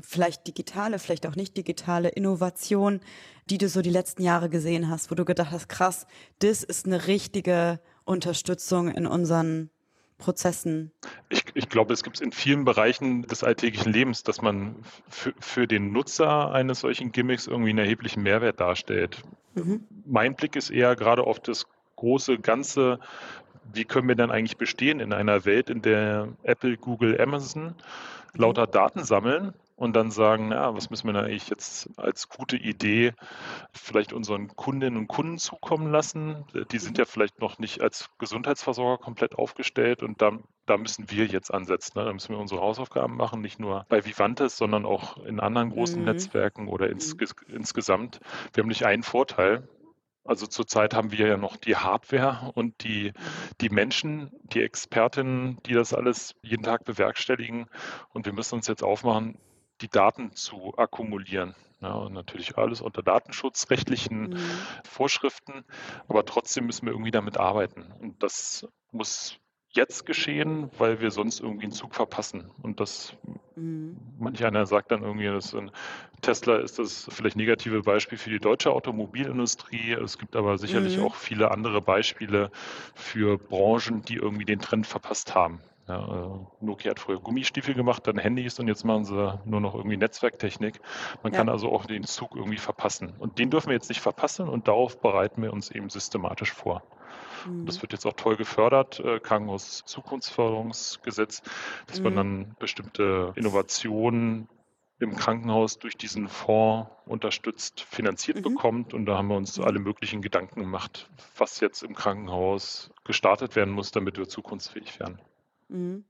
vielleicht digitale, vielleicht auch nicht digitale Innovation, die du so die letzten Jahre gesehen hast, wo du gedacht hast, krass, das ist eine richtige Unterstützung in unseren Prozessen? Ich, ich glaube, es gibt es in vielen Bereichen des alltäglichen Lebens, dass man für den Nutzer eines solchen Gimmicks irgendwie einen erheblichen Mehrwert darstellt. Mhm. Mein Blick ist eher gerade auf das große Ganze. Wie können wir denn eigentlich bestehen in einer Welt, in der Apple, Google, Amazon lauter Daten sammeln und dann sagen, ja, was müssen wir da eigentlich jetzt als gute Idee vielleicht unseren Kundinnen und Kunden zukommen lassen? Die sind ja vielleicht noch nicht als Gesundheitsversorger komplett aufgestellt und da, da müssen wir jetzt ansetzen. Ne? Da müssen wir unsere Hausaufgaben machen, nicht nur bei Vivantes, sondern auch in anderen großen mhm. Netzwerken oder ins, mhm. insgesamt. Wir haben nicht einen Vorteil, also zurzeit haben wir ja noch die Hardware und die, die Menschen, die Expertinnen, die das alles jeden Tag bewerkstelligen. Und wir müssen uns jetzt aufmachen, die Daten zu akkumulieren. Ja, und natürlich alles unter datenschutzrechtlichen mhm. Vorschriften, aber trotzdem müssen wir irgendwie damit arbeiten. Und das muss jetzt geschehen, weil wir sonst irgendwie einen Zug verpassen. Und das, mhm. manch einer sagt dann irgendwie, dass Tesla ist das vielleicht negative Beispiel für die deutsche Automobilindustrie. Es gibt aber sicherlich mhm. auch viele andere Beispiele für Branchen, die irgendwie den Trend verpasst haben. Ja, äh, Nokia hat früher Gummistiefel gemacht, dann Handys und jetzt machen sie nur noch irgendwie Netzwerktechnik. Man ja. kann also auch den Zug irgendwie verpassen. Und den dürfen wir jetzt nicht verpassen und darauf bereiten wir uns eben systematisch vor. Mhm. Das wird jetzt auch toll gefördert, äh, Krankenhaus Zukunftsförderungsgesetz, dass mhm. man dann bestimmte Innovationen im Krankenhaus durch diesen Fonds unterstützt finanziert mhm. bekommt. Und da haben wir uns mhm. alle möglichen Gedanken gemacht, was jetzt im Krankenhaus gestartet werden muss, damit wir zukunftsfähig werden. Mhm.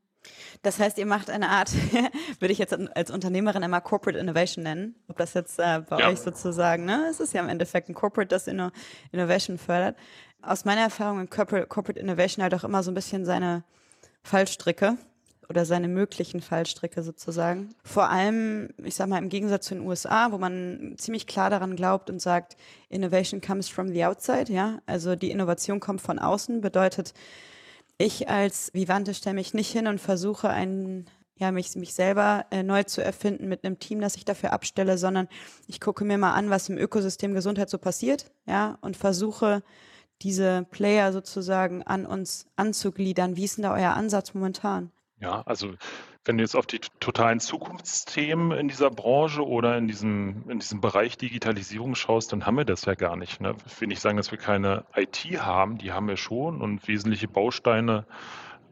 Das heißt, ihr macht eine Art, [LAUGHS] würde ich jetzt als Unternehmerin immer Corporate Innovation nennen, ob das jetzt äh, bei ja. euch sozusagen, ne? Es ist ja im Endeffekt ein Corporate, das Inno Innovation fördert. Aus meiner Erfahrung in Corporate, Corporate Innovation halt auch immer so ein bisschen seine Fallstricke oder seine möglichen Fallstricke sozusagen. Vor allem, ich sag mal, im Gegensatz zu den USA, wo man ziemlich klar daran glaubt und sagt, Innovation comes from the outside, ja. Also die Innovation kommt von außen, bedeutet, ich als Vivante stelle mich nicht hin und versuche einen ja, mich, mich selber äh, neu zu erfinden mit einem Team, das ich dafür abstelle, sondern ich gucke mir mal an, was im Ökosystem Gesundheit so passiert, ja, und versuche diese Player sozusagen an uns anzugliedern. Wie ist denn da euer Ansatz momentan? Ja, also wenn du jetzt auf die totalen Zukunftsthemen in dieser Branche oder in diesem, in diesem Bereich Digitalisierung schaust, dann haben wir das ja gar nicht. Ne? Ich will nicht sagen, dass wir keine IT haben, die haben wir schon und wesentliche Bausteine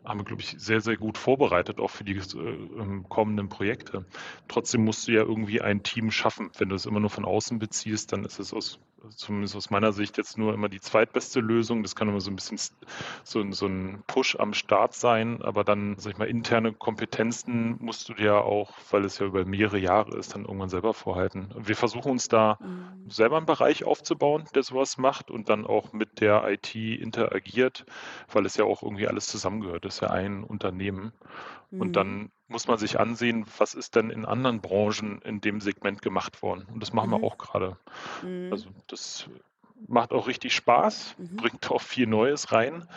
haben wir, glaube ich, sehr, sehr gut vorbereitet, auch für die äh, kommenden Projekte. Trotzdem musst du ja irgendwie ein Team schaffen. Wenn du es immer nur von außen beziehst, dann ist es aus zumindest aus meiner Sicht jetzt nur immer die zweitbeste Lösung. Das kann immer so ein bisschen so, so ein Push am Start sein, aber dann, sag ich mal, interne Kompetenzen musst du dir auch, weil es ja über mehrere Jahre ist, dann irgendwann selber vorhalten. Wir versuchen uns da mhm. selber einen Bereich aufzubauen, der sowas macht und dann auch mit der IT interagiert, weil es ja auch irgendwie alles zusammengehört. Das ist ja ein Unternehmen. Mhm. Und dann muss man sich ansehen, was ist denn in anderen Branchen in dem Segment gemacht worden. Und das machen mhm. wir auch gerade. Mhm. Also das macht auch richtig Spaß, mhm. bringt auch viel Neues rein.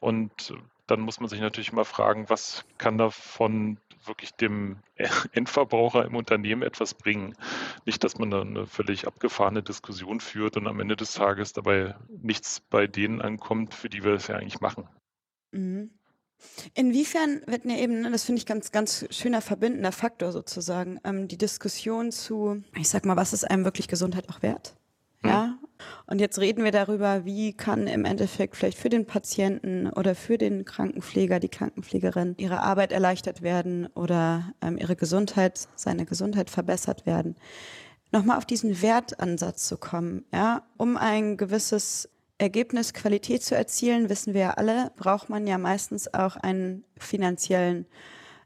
Und dann muss man sich natürlich mal fragen, was kann davon wirklich dem [LAUGHS] Endverbraucher im Unternehmen etwas bringen. Nicht, dass man da eine völlig abgefahrene Diskussion führt und am Ende des Tages dabei nichts bei denen ankommt, für die wir es ja eigentlich machen. Mhm. Inwiefern wird mir eben, das finde ich ganz, ganz schöner verbindender Faktor sozusagen, ähm, die Diskussion zu, ich sag mal, was ist einem wirklich Gesundheit auch wert? Hm. Ja. Und jetzt reden wir darüber, wie kann im Endeffekt vielleicht für den Patienten oder für den Krankenpfleger, die Krankenpflegerin ihre Arbeit erleichtert werden oder ähm, ihre Gesundheit, seine Gesundheit verbessert werden. Nochmal auf diesen Wertansatz zu kommen, ja, um ein gewisses Ergebnis Qualität zu erzielen, wissen wir ja alle, braucht man ja meistens auch einen finanziellen,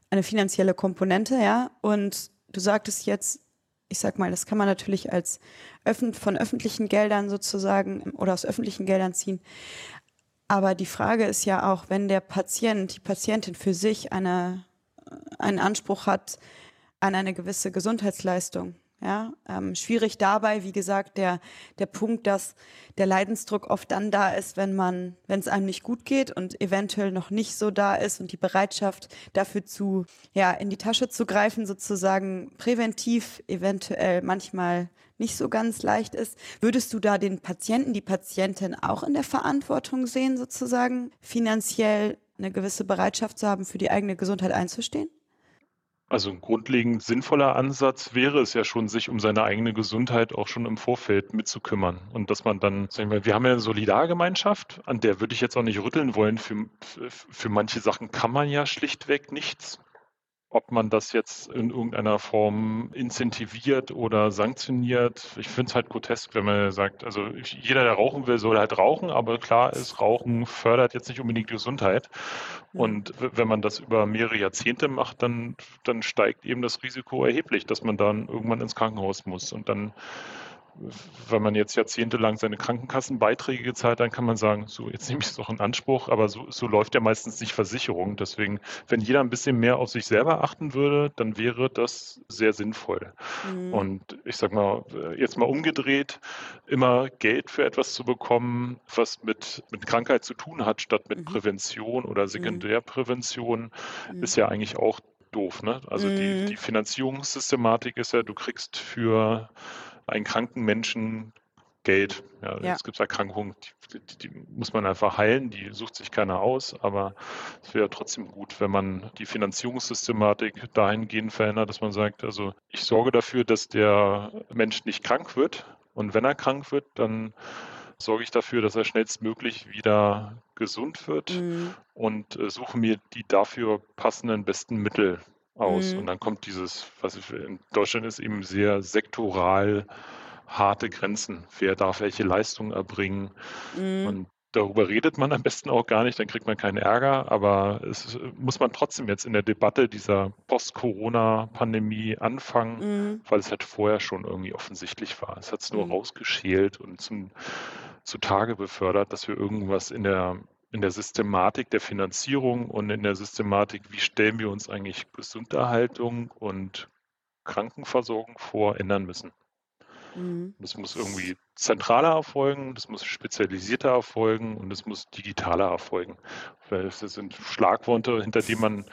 eine finanzielle Komponente, ja. Und du sagtest jetzt, ich sag mal, das kann man natürlich als öffn von öffentlichen Geldern sozusagen oder aus öffentlichen Geldern ziehen. Aber die Frage ist ja auch, wenn der Patient, die Patientin für sich eine, einen Anspruch hat an eine gewisse Gesundheitsleistung, ja, ähm, schwierig dabei, wie gesagt, der, der Punkt, dass der Leidensdruck oft dann da ist, wenn man, wenn es einem nicht gut geht und eventuell noch nicht so da ist und die Bereitschaft dafür zu, ja, in die Tasche zu greifen, sozusagen präventiv eventuell manchmal nicht so ganz leicht ist. Würdest du da den Patienten, die Patientin auch in der Verantwortung sehen, sozusagen finanziell eine gewisse Bereitschaft zu haben, für die eigene Gesundheit einzustehen? Also ein grundlegend sinnvoller Ansatz wäre es ja schon, sich um seine eigene Gesundheit auch schon im Vorfeld mitzukümmern. Und dass man dann, sagen wir, wir haben ja eine Solidargemeinschaft, an der würde ich jetzt auch nicht rütteln wollen. Für, für manche Sachen kann man ja schlichtweg nichts. Ob man das jetzt in irgendeiner Form incentiviert oder sanktioniert. Ich finde es halt grotesk, wenn man sagt, also jeder, der rauchen will, soll halt rauchen, aber klar ist, Rauchen fördert jetzt nicht unbedingt die Gesundheit. Mhm. Und wenn man das über mehrere Jahrzehnte macht, dann, dann steigt eben das Risiko erheblich, dass man dann irgendwann ins Krankenhaus muss. Und dann wenn man jetzt jahrzehntelang seine Krankenkassenbeiträge gezahlt, dann kann man sagen, so, jetzt nehme ich es doch in Anspruch, aber so, so läuft ja meistens nicht Versicherung. Deswegen, wenn jeder ein bisschen mehr auf sich selber achten würde, dann wäre das sehr sinnvoll. Mhm. Und ich sag mal, jetzt mal umgedreht, immer Geld für etwas zu bekommen, was mit, mit Krankheit zu tun hat, statt mit mhm. Prävention oder mhm. Sekundärprävention, mhm. ist ja eigentlich auch doof. Ne? Also die, mhm. die Finanzierungssystematik ist ja, du kriegst für einen kranken Menschen Geld. Ja, ja. Es gibt Erkrankungen, die, die, die, muss man einfach heilen, die sucht sich keiner aus, aber es wäre trotzdem gut, wenn man die Finanzierungssystematik dahingehend verändert, dass man sagt, also ich sorge dafür, dass der Mensch nicht krank wird und wenn er krank wird, dann sorge ich dafür, dass er schnellstmöglich wieder gesund wird mhm. und äh, suche mir die dafür passenden besten Mittel aus. Mhm. Und dann kommt dieses, was in Deutschland ist, eben sehr sektoral harte Grenzen. Wer darf welche Leistungen erbringen? Mhm. Und darüber redet man am besten auch gar nicht, dann kriegt man keinen Ärger. Aber es muss man trotzdem jetzt in der Debatte dieser Post-Corona-Pandemie anfangen, mhm. weil es halt vorher schon irgendwie offensichtlich war. Es hat es nur mhm. rausgeschält und zum zutage befördert, dass wir irgendwas in der in der Systematik der Finanzierung und in der Systematik, wie stellen wir uns eigentlich Gesunderhaltung und Krankenversorgung vor, ändern müssen. Mhm. Das muss irgendwie zentraler erfolgen, das muss spezialisierter erfolgen und es muss digitaler erfolgen. Das sind Schlagworte, hinter die man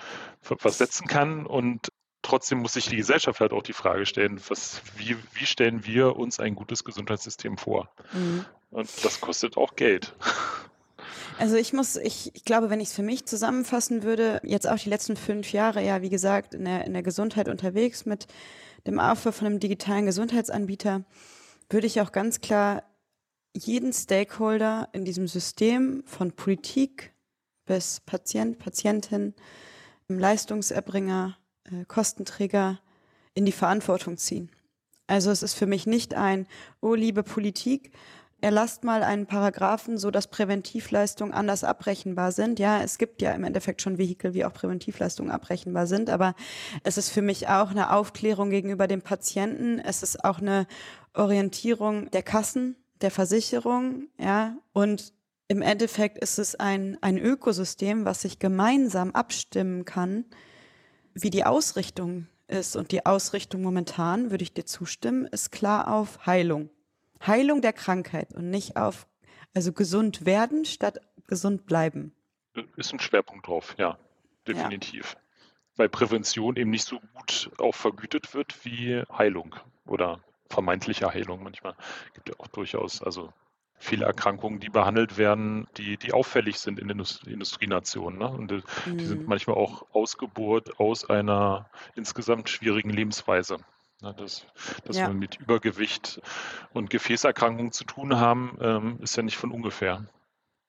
was setzen kann und trotzdem muss sich die Gesellschaft halt auch die Frage stellen, was, wie, wie stellen wir uns ein gutes Gesundheitssystem vor? Mhm. Und das kostet auch Geld. [LAUGHS] Also ich muss, ich, ich glaube, wenn ich es für mich zusammenfassen würde, jetzt auch die letzten fünf Jahre, ja, wie gesagt, in der, in der Gesundheit unterwegs mit dem Aufbau von einem digitalen Gesundheitsanbieter, würde ich auch ganz klar jeden Stakeholder in diesem System von Politik bis Patient, Patientin, Leistungserbringer, äh, Kostenträger in die Verantwortung ziehen. Also es ist für mich nicht ein, oh liebe Politik, erlasst mal einen Paragraphen, so dass Präventivleistungen anders abrechenbar sind. Ja, es gibt ja im Endeffekt schon Vehikel, wie auch Präventivleistungen abrechenbar sind, aber es ist für mich auch eine Aufklärung gegenüber dem Patienten. Es ist auch eine Orientierung der Kassen, der Versicherung, ja, und im Endeffekt ist es ein, ein Ökosystem, was sich gemeinsam abstimmen kann, wie die Ausrichtung ist. Und die Ausrichtung momentan, würde ich dir zustimmen, ist klar auf Heilung. Heilung der Krankheit und nicht auf, also gesund werden statt gesund bleiben. Ist ein Schwerpunkt drauf, ja, definitiv. Ja. Weil Prävention eben nicht so gut auch vergütet wird wie Heilung oder vermeintliche Heilung manchmal. Gibt ja auch durchaus, also viele Erkrankungen, die behandelt werden, die, die auffällig sind in Industrie Industrienationen. Ne? Und die, mhm. die sind mhm. manchmal auch Ausgeburt aus einer insgesamt schwierigen Lebensweise. Na, dass, dass ja. wir mit Übergewicht und Gefäßerkrankungen zu tun haben, ähm, ist ja nicht von ungefähr.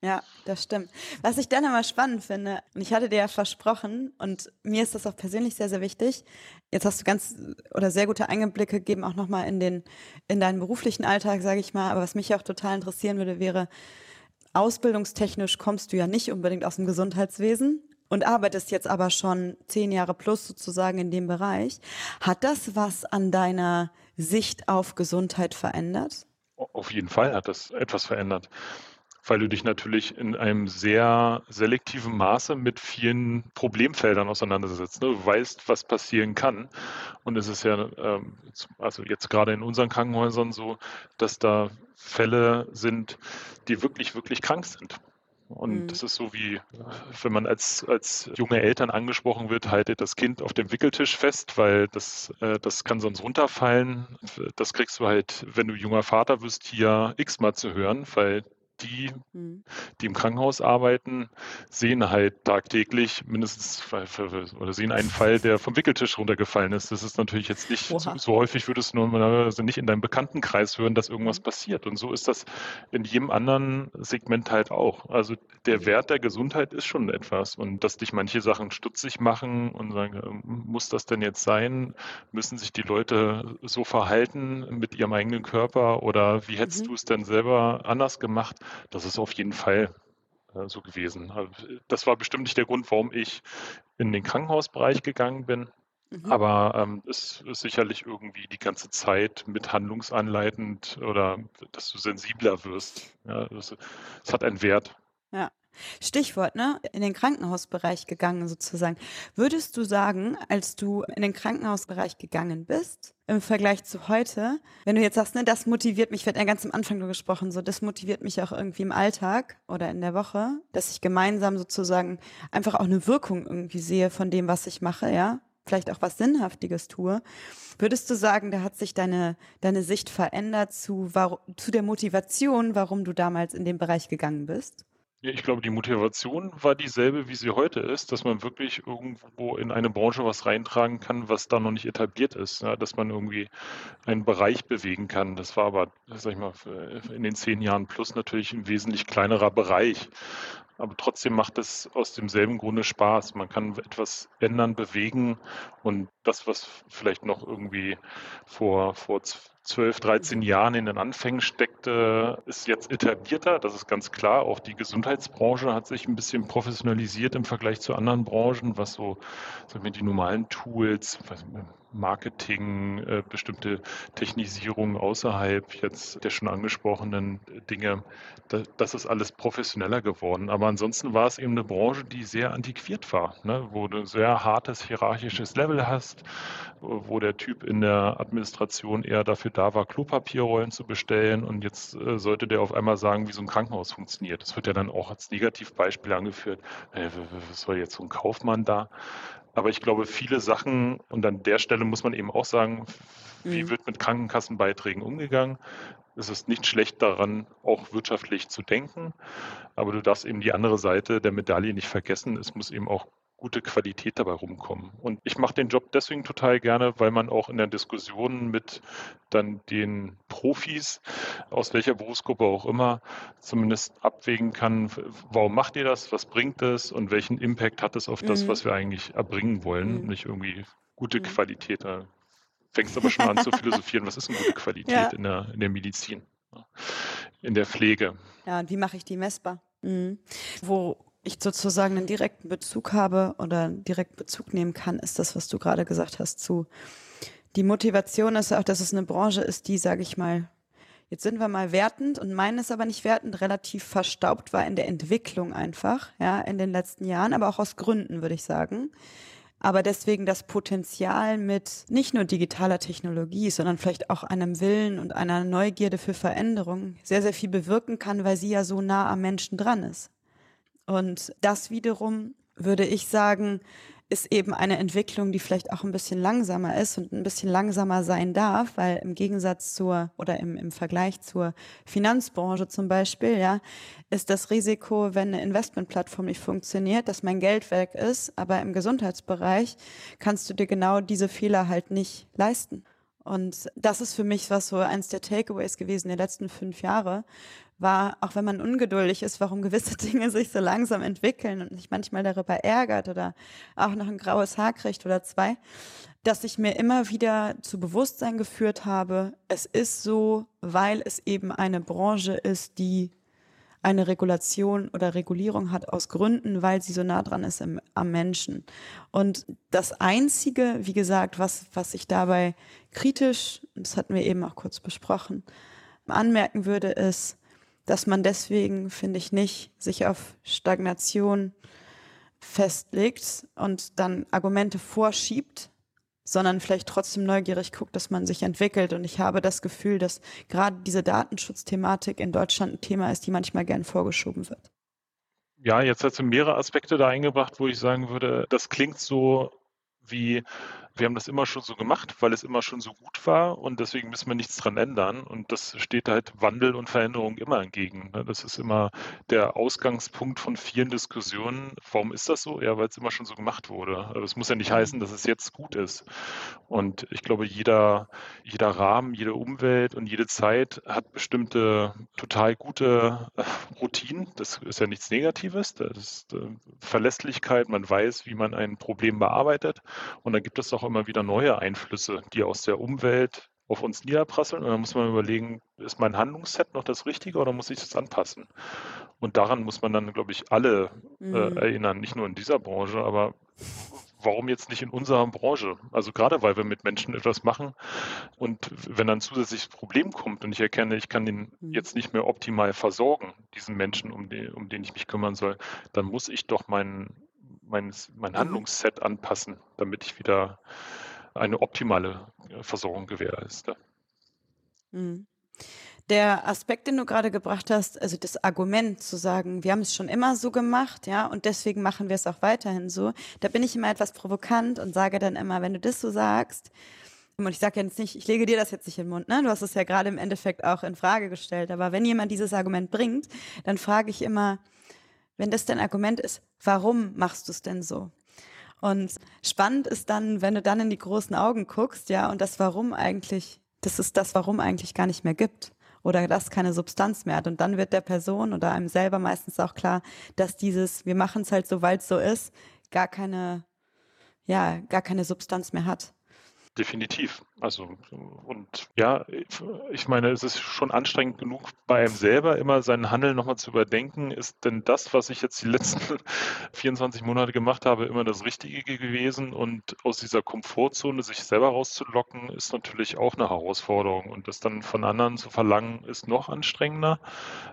Ja, das stimmt. Was ich dann immer spannend finde, und ich hatte dir ja versprochen, und mir ist das auch persönlich sehr, sehr wichtig. Jetzt hast du ganz oder sehr gute Einblicke gegeben, auch nochmal in den, in deinen beruflichen Alltag, sage ich mal. Aber was mich auch total interessieren würde, wäre, ausbildungstechnisch kommst du ja nicht unbedingt aus dem Gesundheitswesen und arbeitest jetzt aber schon zehn Jahre plus sozusagen in dem Bereich. Hat das was an deiner Sicht auf Gesundheit verändert? Auf jeden Fall hat das etwas verändert, weil du dich natürlich in einem sehr selektiven Maße mit vielen Problemfeldern auseinandersetzt. Ne? Du weißt, was passieren kann. Und es ist ja, ähm, also jetzt gerade in unseren Krankenhäusern so, dass da Fälle sind, die wirklich, wirklich krank sind. Und mhm. das ist so wie, wenn man als, als junge Eltern angesprochen wird, haltet das Kind auf dem Wickeltisch fest, weil das, äh, das kann sonst runterfallen. Das kriegst du halt, wenn du junger Vater wirst, hier x-mal zu hören, weil die, mhm. die im Krankenhaus arbeiten, sehen halt tagtäglich mindestens oder sehen einen Fall, der vom Wickeltisch runtergefallen ist. Das ist natürlich jetzt nicht so, so, häufig, würdest du normalerweise nicht in deinem Bekanntenkreis hören, dass irgendwas mhm. passiert. Und so ist das in jedem anderen Segment halt auch. Also der. Wert der Gesundheit ist schon etwas. Und dass dich manche Sachen stutzig machen und sagen, ähm, muss das denn jetzt sein? Müssen sich die Leute so verhalten mit ihrem eigenen Körper oder wie hättest mhm. du es denn selber anders gemacht? Das ist auf jeden Fall äh, so gewesen. Also, das war bestimmt nicht der Grund, warum ich in den Krankenhausbereich gegangen bin. Mhm. Aber ähm, es ist sicherlich irgendwie die ganze Zeit mit handlungsanleitend oder dass du sensibler wirst. Ja, es hat einen Wert. Ja. Stichwort, ne? In den Krankenhausbereich gegangen sozusagen. Würdest du sagen, als du in den Krankenhausbereich gegangen bist, im Vergleich zu heute, wenn du jetzt sagst, ne, das motiviert mich, wird ja ganz am Anfang nur gesprochen, so, das motiviert mich auch irgendwie im Alltag oder in der Woche, dass ich gemeinsam sozusagen einfach auch eine Wirkung irgendwie sehe von dem, was ich mache, ja? Vielleicht auch was Sinnhaftiges tue. Würdest du sagen, da hat sich deine, deine Sicht verändert zu, zu der Motivation, warum du damals in den Bereich gegangen bist? Ich glaube, die Motivation war dieselbe, wie sie heute ist, dass man wirklich irgendwo in eine Branche was reintragen kann, was da noch nicht etabliert ist, ja, dass man irgendwie einen Bereich bewegen kann. Das war aber, sag ich mal, in den zehn Jahren plus natürlich ein wesentlich kleinerer Bereich. Aber trotzdem macht es aus demselben Grunde Spaß. Man kann etwas ändern, bewegen und das, was vielleicht noch irgendwie vor, vor 12, 13 Jahren in den Anfängen steckte, ist jetzt etablierter. Das ist ganz klar. Auch die Gesundheitsbranche hat sich ein bisschen professionalisiert im Vergleich zu anderen Branchen, was so sagen wir, die normalen Tools, Marketing, äh, bestimmte Technisierung außerhalb jetzt der schon angesprochenen Dinge, das, ist alles professioneller geworden. Aber ansonsten war es eben eine Branche, die sehr antiquiert war, ne? wo du ein sehr hartes hierarchisches Level hast, wo der Typ in der Administration eher dafür da war, Klopapierrollen zu bestellen und jetzt äh, sollte der auf einmal sagen, wie so ein Krankenhaus funktioniert. Das wird ja dann auch als Negativbeispiel angeführt. Äh, was soll jetzt so ein Kaufmann da? Aber ich glaube, viele Sachen, und an der Stelle muss man eben auch sagen, wie mhm. wird mit Krankenkassenbeiträgen umgegangen? Es ist nicht schlecht daran, auch wirtschaftlich zu denken, aber du darfst eben die andere Seite der Medaille nicht vergessen. Es muss eben auch gute Qualität dabei rumkommen. Und ich mache den Job deswegen total gerne, weil man auch in der Diskussion mit dann den Profis, aus welcher Berufsgruppe auch immer, zumindest abwägen kann, warum macht ihr das, was bringt es und welchen Impact hat es auf das, mhm. was wir eigentlich erbringen wollen, mhm. nicht irgendwie gute mhm. Qualität. Da fängst aber schon an zu [LAUGHS] philosophieren, was ist eine gute Qualität ja. in, der, in der Medizin, in der Pflege. Ja, und wie mache ich die messbar? Mhm. Wo ich sozusagen einen direkten Bezug habe oder direkten Bezug nehmen kann, ist das, was du gerade gesagt hast, zu die Motivation ist auch, dass es eine Branche ist, die, sage ich mal, jetzt sind wir mal wertend und meinen es aber nicht wertend, relativ verstaubt war in der Entwicklung einfach, ja, in den letzten Jahren, aber auch aus Gründen, würde ich sagen. Aber deswegen das Potenzial mit nicht nur digitaler Technologie, sondern vielleicht auch einem Willen und einer Neugierde für Veränderung sehr, sehr viel bewirken kann, weil sie ja so nah am Menschen dran ist. Und das wiederum, würde ich sagen, ist eben eine Entwicklung, die vielleicht auch ein bisschen langsamer ist und ein bisschen langsamer sein darf, weil im Gegensatz zur oder im, im Vergleich zur Finanzbranche zum Beispiel, ja, ist das Risiko, wenn eine Investmentplattform nicht funktioniert, dass mein Geld weg ist, aber im Gesundheitsbereich kannst du dir genau diese Fehler halt nicht leisten. Und das ist für mich was so eins der Takeaways gewesen der letzten fünf Jahre, war, auch wenn man ungeduldig ist, warum gewisse [LAUGHS] Dinge sich so langsam entwickeln und sich manchmal darüber ärgert oder auch noch ein graues Haar kriegt oder zwei, dass ich mir immer wieder zu Bewusstsein geführt habe, es ist so, weil es eben eine Branche ist, die eine Regulation oder Regulierung hat aus Gründen, weil sie so nah dran ist im, am Menschen. Und das Einzige, wie gesagt, was, was ich dabei kritisch, das hatten wir eben auch kurz besprochen, anmerken würde, ist, dass man deswegen, finde ich nicht, sich auf Stagnation festlegt und dann Argumente vorschiebt, sondern vielleicht trotzdem neugierig guckt, dass man sich entwickelt. Und ich habe das Gefühl, dass gerade diese Datenschutzthematik in Deutschland ein Thema ist, die manchmal gern vorgeschoben wird. Ja, jetzt hast du mehrere Aspekte da eingebracht, wo ich sagen würde, das klingt so wie wir haben das immer schon so gemacht, weil es immer schon so gut war und deswegen müssen wir nichts dran ändern. Und das steht halt Wandel und Veränderung immer entgegen. Ne? Das ist immer der Ausgangspunkt von vielen Diskussionen. Warum ist das so? Ja, weil es immer schon so gemacht wurde. Aber es muss ja nicht mhm. heißen, dass es jetzt gut ist. Und ich glaube, jeder, jeder Rahmen, jede Umwelt und jede Zeit hat bestimmte total gute äh, Routinen. Das ist ja nichts Negatives. Das ist äh, Verlässlichkeit. Man weiß, wie man ein Problem bearbeitet. Und dann gibt es auch immer wieder neue Einflüsse, die aus der Umwelt auf uns niederprasseln. Und dann muss man überlegen, ist mein Handlungsset noch das Richtige oder muss ich das anpassen? Und daran muss man dann, glaube ich, alle äh, mhm. erinnern, nicht nur in dieser Branche, aber warum jetzt nicht in unserer Branche? Also gerade weil wir mit Menschen etwas machen und wenn dann zusätzliches Problem kommt und ich erkenne, ich kann den mhm. jetzt nicht mehr optimal versorgen, diesen Menschen, um den, um den ich mich kümmern soll, dann muss ich doch mein, mein, mein mhm. Handlungsset anpassen, damit ich wieder eine optimale äh, Versorgung gewährleiste. Mhm der Aspekt, den du gerade gebracht hast, also das Argument zu sagen, wir haben es schon immer so gemacht, ja, und deswegen machen wir es auch weiterhin so, da bin ich immer etwas provokant und sage dann immer, wenn du das so sagst, und ich sage jetzt nicht, ich lege dir das jetzt nicht in den Mund, ne? Du hast es ja gerade im Endeffekt auch in Frage gestellt. Aber wenn jemand dieses Argument bringt, dann frage ich immer, wenn das dein Argument ist, warum machst du es denn so? Und spannend ist dann, wenn du dann in die großen Augen guckst, ja, und das Warum eigentlich, das ist das Warum eigentlich gar nicht mehr gibt oder das keine Substanz mehr hat. Und dann wird der Person oder einem selber meistens auch klar, dass dieses, wir machen es halt so, weil es so ist, gar keine, ja, gar keine Substanz mehr hat. Definitiv. Also, und ja, ich meine, es ist schon anstrengend genug, bei einem selber immer seinen Handel nochmal zu überdenken. Ist denn das, was ich jetzt die letzten [LAUGHS] 24 Monate gemacht habe, immer das Richtige gewesen? Und aus dieser Komfortzone sich selber rauszulocken, ist natürlich auch eine Herausforderung. Und das dann von anderen zu verlangen, ist noch anstrengender,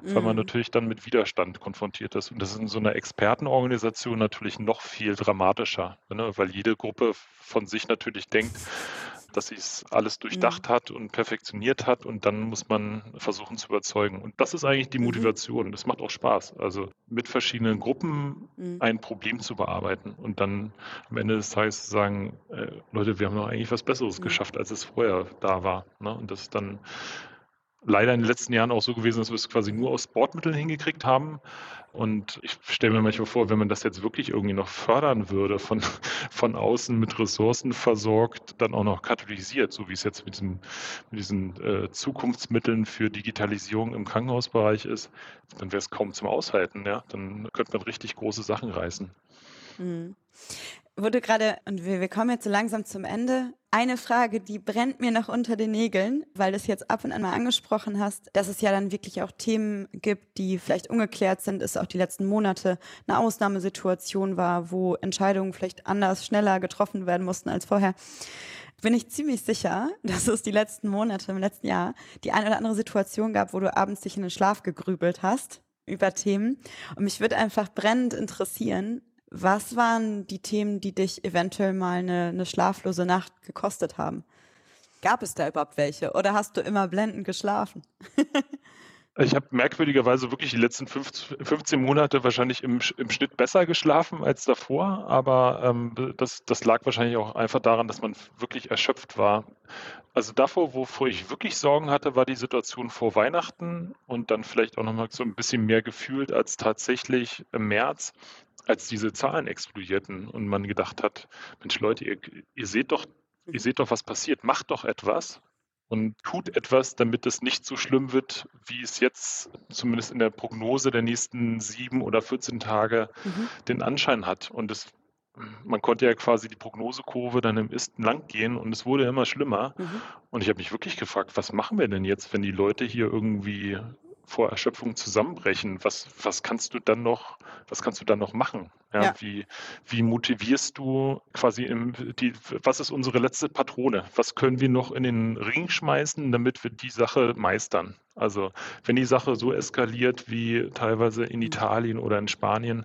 mhm. weil man mhm. natürlich dann mit Widerstand konfrontiert ist. Und das ist in so einer Expertenorganisation natürlich noch viel dramatischer, ne? weil jede Gruppe von sich natürlich denkt, dass sie es alles durchdacht mhm. hat und perfektioniert hat und dann muss man versuchen zu überzeugen. Und das ist eigentlich die mhm. Motivation. Das macht auch Spaß. Also mit verschiedenen Gruppen mhm. ein Problem zu bearbeiten und dann am Ende des Tages zu sagen, äh, Leute, wir haben doch eigentlich was Besseres mhm. geschafft, als es vorher da war. Ne? Und das ist dann leider in den letzten Jahren auch so gewesen, dass wir es quasi nur aus Sportmitteln hingekriegt haben. Und ich stelle mir manchmal vor, wenn man das jetzt wirklich irgendwie noch fördern würde, von, [LAUGHS] von außen mit Ressourcen versorgt, dann auch noch katalysiert, so wie es jetzt mit diesen, mit diesen äh, Zukunftsmitteln für Digitalisierung im Krankenhausbereich ist, dann wäre es kaum zum Aushalten. Ja? Dann könnte man richtig große Sachen reißen. Mhm wurde gerade, und wir, wir kommen jetzt so langsam zum Ende, eine Frage, die brennt mir noch unter den Nägeln, weil du es jetzt ab und an mal angesprochen hast, dass es ja dann wirklich auch Themen gibt, die vielleicht ungeklärt sind, ist auch die letzten Monate eine Ausnahmesituation war, wo Entscheidungen vielleicht anders, schneller getroffen werden mussten als vorher. Bin ich ziemlich sicher, dass es die letzten Monate, im letzten Jahr, die eine oder andere Situation gab, wo du abends dich in den Schlaf gegrübelt hast über Themen. Und mich würde einfach brennend interessieren, was waren die Themen, die dich eventuell mal eine, eine schlaflose Nacht gekostet haben? Gab es da überhaupt welche oder hast du immer blendend geschlafen? [LAUGHS] Ich habe merkwürdigerweise wirklich die letzten 15 Monate wahrscheinlich im, im Schnitt besser geschlafen als davor, aber ähm, das, das lag wahrscheinlich auch einfach daran, dass man wirklich erschöpft war. Also davor, wovor ich wirklich Sorgen hatte, war die Situation vor Weihnachten und dann vielleicht auch nochmal so ein bisschen mehr gefühlt als tatsächlich im März als diese Zahlen explodierten und man gedacht hat, Mensch Leute, ihr, ihr seht doch, ihr seht doch, was passiert, macht doch etwas und tut etwas, damit es nicht so schlimm wird, wie es jetzt zumindest in der Prognose der nächsten sieben oder 14 Tage mhm. den Anschein hat. Und es, man konnte ja quasi die Prognosekurve dann im Isten lang gehen und es wurde immer schlimmer. Mhm. Und ich habe mich wirklich gefragt, was machen wir denn jetzt, wenn die Leute hier irgendwie vor Erschöpfung zusammenbrechen, was, was kannst du dann noch, was kannst du dann noch machen? Ja, ja. Wie, wie motivierst du quasi im, die, was ist unsere letzte Patrone? Was können wir noch in den Ring schmeißen, damit wir die Sache meistern? Also, wenn die Sache so eskaliert wie teilweise in Italien oder in Spanien,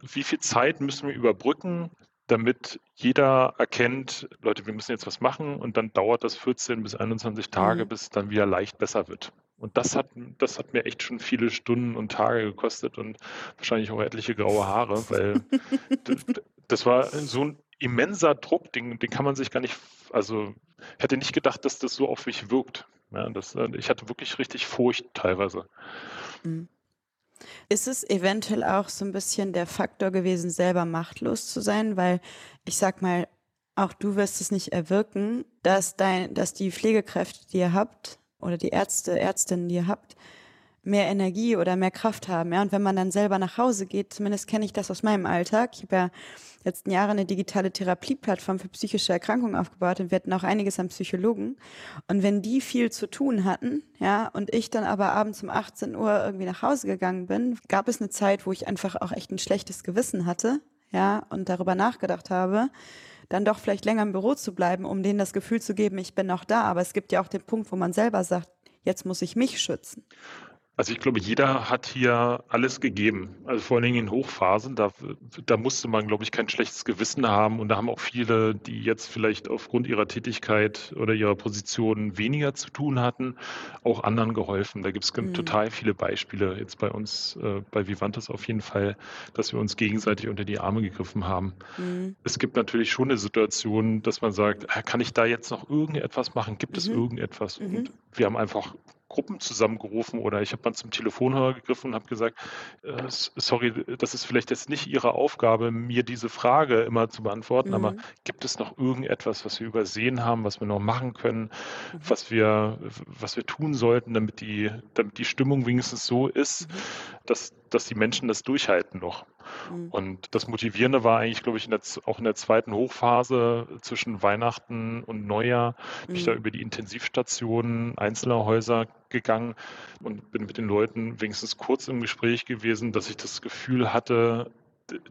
wie viel Zeit müssen wir überbrücken, damit jeder erkennt, Leute, wir müssen jetzt was machen und dann dauert das 14 bis 21 Tage, mhm. bis es dann wieder leicht besser wird. Und das hat, das hat mir echt schon viele Stunden und Tage gekostet und wahrscheinlich auch etliche graue Haare, weil [LAUGHS] das war so ein immenser Druck, den, den kann man sich gar nicht, also ich hätte nicht gedacht, dass das so auf mich wirkt. Ja, das, äh, ich hatte wirklich richtig Furcht teilweise. Mhm. Ist es eventuell auch so ein bisschen der Faktor gewesen, selber machtlos zu sein? Weil ich sag mal, auch du wirst es nicht erwirken, dass dein, dass die Pflegekräfte, die ihr habt, oder die Ärzte, Ärztinnen, die ihr habt, mehr Energie oder mehr Kraft haben. Ja? Und wenn man dann selber nach Hause geht, zumindest kenne ich das aus meinem Alltag. Ich habe ja letzten Jahre eine digitale Therapieplattform für psychische Erkrankungen aufgebaut und wir hatten auch einiges an Psychologen. Und wenn die viel zu tun hatten, ja, und ich dann aber abends um 18 Uhr irgendwie nach Hause gegangen bin, gab es eine Zeit, wo ich einfach auch echt ein schlechtes Gewissen hatte, ja, und darüber nachgedacht habe, dann doch vielleicht länger im Büro zu bleiben, um denen das Gefühl zu geben, ich bin noch da. Aber es gibt ja auch den Punkt, wo man selber sagt, jetzt muss ich mich schützen. Also ich glaube, jeder hat hier alles gegeben. Also vor allen Dingen in Hochphasen, da, da musste man, glaube ich, kein schlechtes Gewissen haben. Und da haben auch viele, die jetzt vielleicht aufgrund ihrer Tätigkeit oder ihrer Position weniger zu tun hatten, auch anderen geholfen. Da gibt es mhm. total viele Beispiele jetzt bei uns, äh, bei Vivantes auf jeden Fall, dass wir uns gegenseitig unter die Arme gegriffen haben. Mhm. Es gibt natürlich schon eine Situation, dass man sagt, ah, kann ich da jetzt noch irgendetwas machen? Gibt mhm. es irgendetwas? Und mhm. wir haben einfach Gruppen zusammengerufen oder ich habe mal zum Telefonhörer gegriffen und habe gesagt, äh, sorry, das ist vielleicht jetzt nicht Ihre Aufgabe, mir diese Frage immer zu beantworten, mhm. aber gibt es noch irgendetwas, was wir übersehen haben, was wir noch machen können, mhm. was wir, was wir tun sollten, damit die, damit die Stimmung wenigstens so ist, mhm. dass, dass die Menschen das durchhalten noch. Mhm. Und das Motivierende war eigentlich, glaube ich, in der, auch in der zweiten Hochphase zwischen Weihnachten und Neujahr, bin ich da mhm. über die Intensivstationen einzelner Häuser gegangen und bin mit den Leuten wenigstens kurz im Gespräch gewesen, dass ich das Gefühl hatte,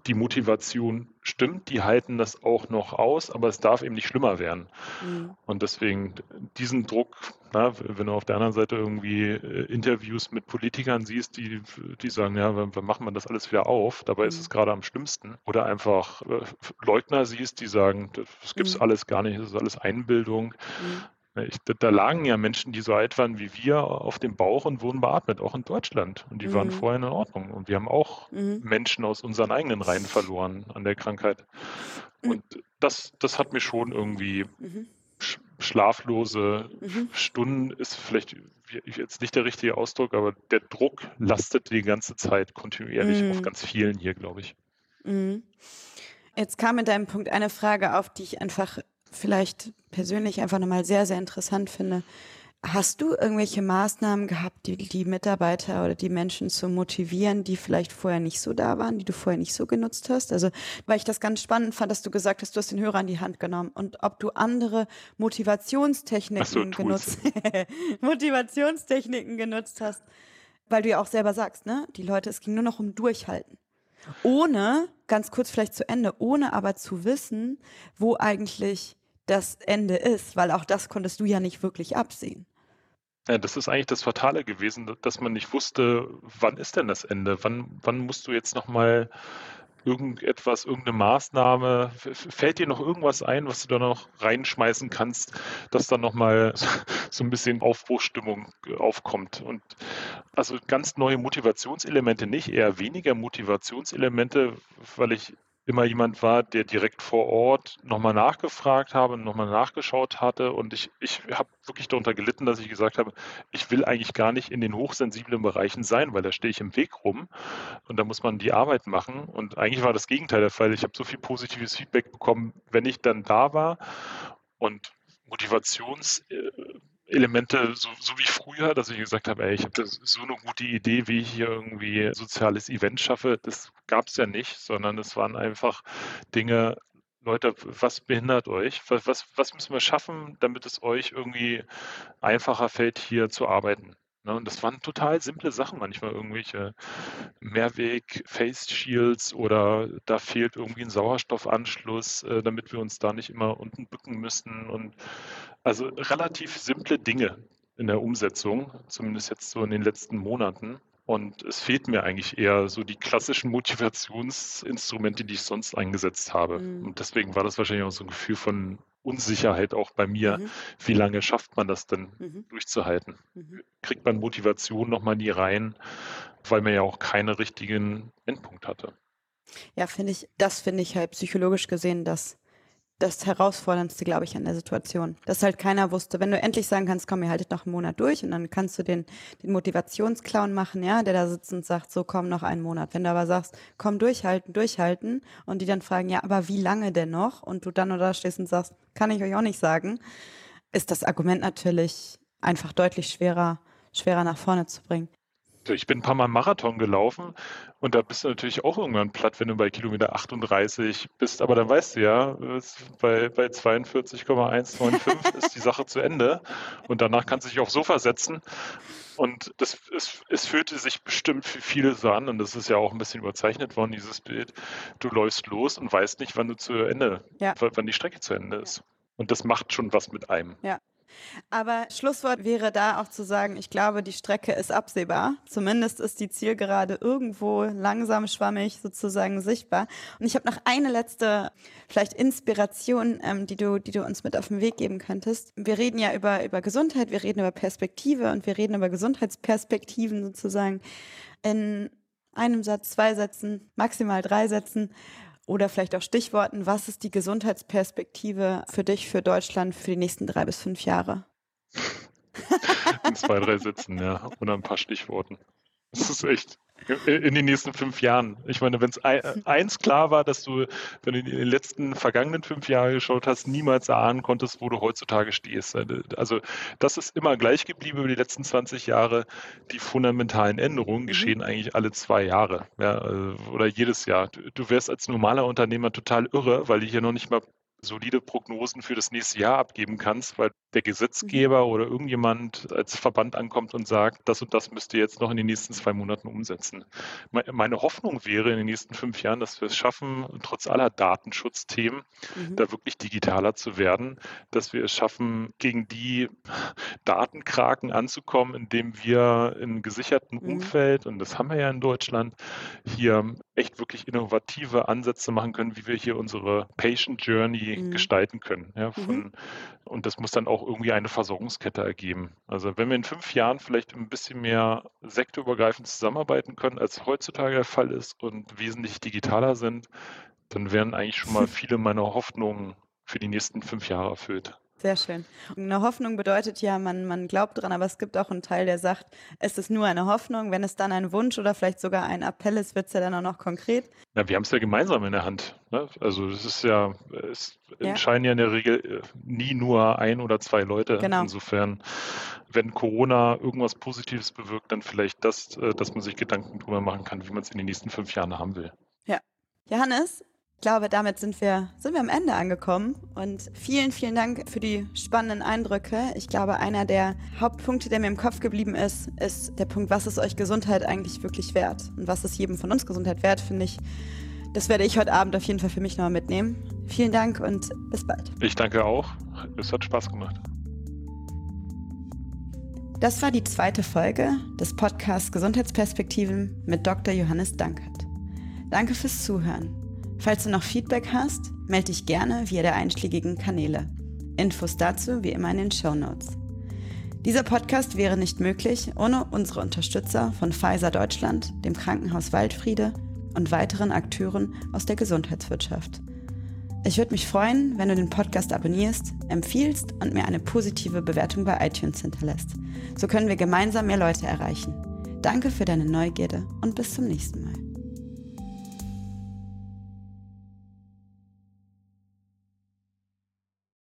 die Motivation stimmt, die halten das auch noch aus, aber es darf eben nicht schlimmer werden. Mhm. Und deswegen diesen Druck, na, wenn du auf der anderen Seite irgendwie äh, Interviews mit Politikern siehst, die, die sagen, ja, wann, machen wir das alles wieder auf? Dabei mhm. ist es gerade am schlimmsten. Oder einfach äh, Leugner siehst, die sagen, das gibt es mhm. alles gar nicht, das ist alles Einbildung. Mhm. Ich, da lagen ja Menschen, die so alt waren wie wir, auf dem Bauch und wurden beatmet, auch in Deutschland. Und die mhm. waren vorher in Ordnung. Und wir haben auch mhm. Menschen aus unseren eigenen Reihen verloren an der Krankheit. Mhm. Und das, das hat mir schon irgendwie mhm. schlaflose mhm. Stunden, ist vielleicht jetzt nicht der richtige Ausdruck, aber der Druck lastet die ganze Zeit kontinuierlich auf mhm. ganz vielen hier, glaube ich. Jetzt kam in deinem Punkt eine Frage auf, die ich einfach vielleicht persönlich einfach nochmal sehr, sehr interessant finde. Hast du irgendwelche Maßnahmen gehabt, die die Mitarbeiter oder die Menschen zu motivieren, die vielleicht vorher nicht so da waren, die du vorher nicht so genutzt hast? Also, weil ich das ganz spannend fand, dass du gesagt hast, du hast den Hörer in die Hand genommen und ob du andere Motivationstechniken so, genutzt, [LAUGHS] Motivationstechniken genutzt hast, weil du ja auch selber sagst, ne, die Leute, es ging nur noch um Durchhalten. Ohne, ganz kurz vielleicht zu Ende, ohne aber zu wissen, wo eigentlich das Ende ist, weil auch das konntest du ja nicht wirklich absehen. Ja, das ist eigentlich das Fatale gewesen, dass man nicht wusste, wann ist denn das Ende? Wann, wann musst du jetzt nochmal irgendetwas, irgendeine Maßnahme? Fällt dir noch irgendwas ein, was du da noch reinschmeißen kannst, dass dann nochmal [LAUGHS] so ein bisschen Aufbruchstimmung aufkommt? Und also ganz neue Motivationselemente nicht, eher weniger Motivationselemente, weil ich immer jemand war, der direkt vor Ort nochmal nachgefragt habe, nochmal nachgeschaut hatte. Und ich, ich habe wirklich darunter gelitten, dass ich gesagt habe, ich will eigentlich gar nicht in den hochsensiblen Bereichen sein, weil da stehe ich im Weg rum und da muss man die Arbeit machen. Und eigentlich war das Gegenteil der Fall. Ich habe so viel positives Feedback bekommen, wenn ich dann da war. Und Motivations äh, Elemente, so, so wie früher, dass ich gesagt habe, ey, ich habe so eine gute Idee, wie ich hier irgendwie soziales Event schaffe. Das gab es ja nicht, sondern es waren einfach Dinge, Leute, was behindert euch? Was, was, was müssen wir schaffen, damit es euch irgendwie einfacher fällt, hier zu arbeiten? Ne? Und das waren total simple Sachen, manchmal irgendwelche Mehrweg-Face-Shields oder da fehlt irgendwie ein Sauerstoffanschluss, äh, damit wir uns da nicht immer unten bücken müssen. Und also relativ simple Dinge in der Umsetzung, zumindest jetzt so in den letzten Monaten. Und es fehlt mir eigentlich eher so die klassischen Motivationsinstrumente, die ich sonst eingesetzt habe. Mhm. Und deswegen war das wahrscheinlich auch so ein Gefühl von Unsicherheit auch bei mir. Mhm. Wie lange schafft man das denn mhm. durchzuhalten? Mhm. Kriegt man Motivation nochmal nie rein, weil man ja auch keinen richtigen Endpunkt hatte. Ja, finde ich, das finde ich halt psychologisch gesehen das das Herausforderndste, glaube ich, an der Situation. Dass halt keiner wusste, wenn du endlich sagen kannst, komm, ihr haltet noch einen Monat durch und dann kannst du den, den Motivationsclown machen, ja, der da sitzt und sagt, so komm, noch einen Monat. Wenn du aber sagst, komm, durchhalten, durchhalten und die dann fragen, ja, aber wie lange denn noch? Und du dann da stehst und sagst, kann ich euch auch nicht sagen, ist das Argument natürlich einfach deutlich schwerer, schwerer nach vorne zu bringen. Ich bin ein paar Mal Marathon gelaufen und da bist du natürlich auch irgendwann platt, wenn du bei Kilometer 38 bist. Aber dann weißt du ja, bei, bei 42,195 ist die Sache zu Ende und danach kannst du dich aufs Sofa setzen. Und das, es, es fühlte sich bestimmt für viele so an und das ist ja auch ein bisschen überzeichnet worden, dieses Bild. Du läufst los und weißt nicht, wann du zu Ende, ja. wann die Strecke zu Ende ist. Und das macht schon was mit einem. Ja. Aber Schlusswort wäre da auch zu sagen, ich glaube, die Strecke ist absehbar. Zumindest ist die Zielgerade irgendwo langsam schwammig sozusagen sichtbar. Und ich habe noch eine letzte, vielleicht Inspiration, ähm, die du, die du uns mit auf den Weg geben könntest. Wir reden ja über, über Gesundheit, wir reden über Perspektive und wir reden über Gesundheitsperspektiven sozusagen in einem Satz, zwei Sätzen, maximal drei Sätzen oder vielleicht auch Stichworten. Was ist die Gesundheitsperspektive für dich, für Deutschland für die nächsten drei bis fünf Jahre? In zwei, drei Sätzen, ja. Und ein paar Stichworten. Das ist echt in den nächsten fünf Jahren. Ich meine, wenn es [LAUGHS] eins klar war, dass du, wenn du in den letzten vergangenen fünf Jahren geschaut hast, niemals erahnen konntest, wo du heutzutage stehst. Also das ist immer gleich geblieben über die letzten 20 Jahre. Die fundamentalen Änderungen mhm. geschehen eigentlich alle zwei Jahre ja, oder jedes Jahr. Du wärst als normaler Unternehmer total irre, weil die hier noch nicht mal solide Prognosen für das nächste Jahr abgeben kannst, weil der Gesetzgeber mhm. oder irgendjemand als Verband ankommt und sagt, das und das müsst ihr jetzt noch in den nächsten zwei Monaten umsetzen. Meine Hoffnung wäre in den nächsten fünf Jahren, dass wir es schaffen, trotz aller Datenschutzthemen, mhm. da wirklich digitaler zu werden, dass wir es schaffen, gegen die Datenkraken anzukommen, indem wir in gesicherten mhm. Umfeld, und das haben wir ja in Deutschland, hier echt wirklich innovative Ansätze machen können, wie wir hier unsere Patient Journey mhm. gestalten können. Ja, von, mhm. Und das muss dann auch irgendwie eine Versorgungskette ergeben. Also wenn wir in fünf Jahren vielleicht ein bisschen mehr sektorübergreifend zusammenarbeiten können, als heutzutage der Fall ist und wesentlich digitaler sind, dann wären eigentlich schon mal [LAUGHS] viele meiner Hoffnungen für die nächsten fünf Jahre erfüllt. Sehr schön. Eine Hoffnung bedeutet ja, man, man glaubt dran, aber es gibt auch einen Teil, der sagt, es ist nur eine Hoffnung. Wenn es dann ein Wunsch oder vielleicht sogar ein Appell ist, wird es ja dann auch noch konkret. Ja, wir haben es ja gemeinsam in der Hand. Ne? Also es ist ja, es ja. entscheiden ja in der Regel äh, nie nur ein oder zwei Leute. Genau. Insofern, wenn Corona irgendwas Positives bewirkt, dann vielleicht das, äh, dass man sich Gedanken darüber machen kann, wie man es in den nächsten fünf Jahren haben will. Ja. Johannes, ich glaube, damit sind wir, sind wir am Ende angekommen. Und vielen, vielen Dank für die spannenden Eindrücke. Ich glaube, einer der Hauptpunkte, der mir im Kopf geblieben ist, ist der Punkt, was ist euch Gesundheit eigentlich wirklich wert? Und was ist jedem von uns Gesundheit wert, finde ich. Das werde ich heute Abend auf jeden Fall für mich nochmal mitnehmen. Vielen Dank und bis bald. Ich danke auch. Es hat Spaß gemacht. Das war die zweite Folge des Podcasts Gesundheitsperspektiven mit Dr. Johannes Dankert. Danke fürs Zuhören. Falls du noch Feedback hast, melde dich gerne via der einschlägigen Kanäle. Infos dazu wie immer in den Show Notes. Dieser Podcast wäre nicht möglich ohne unsere Unterstützer von Pfizer Deutschland, dem Krankenhaus Waldfriede und weiteren Akteuren aus der Gesundheitswirtschaft. Ich würde mich freuen, wenn du den Podcast abonnierst, empfiehlst und mir eine positive Bewertung bei iTunes hinterlässt. So können wir gemeinsam mehr Leute erreichen. Danke für deine Neugierde und bis zum nächsten Mal.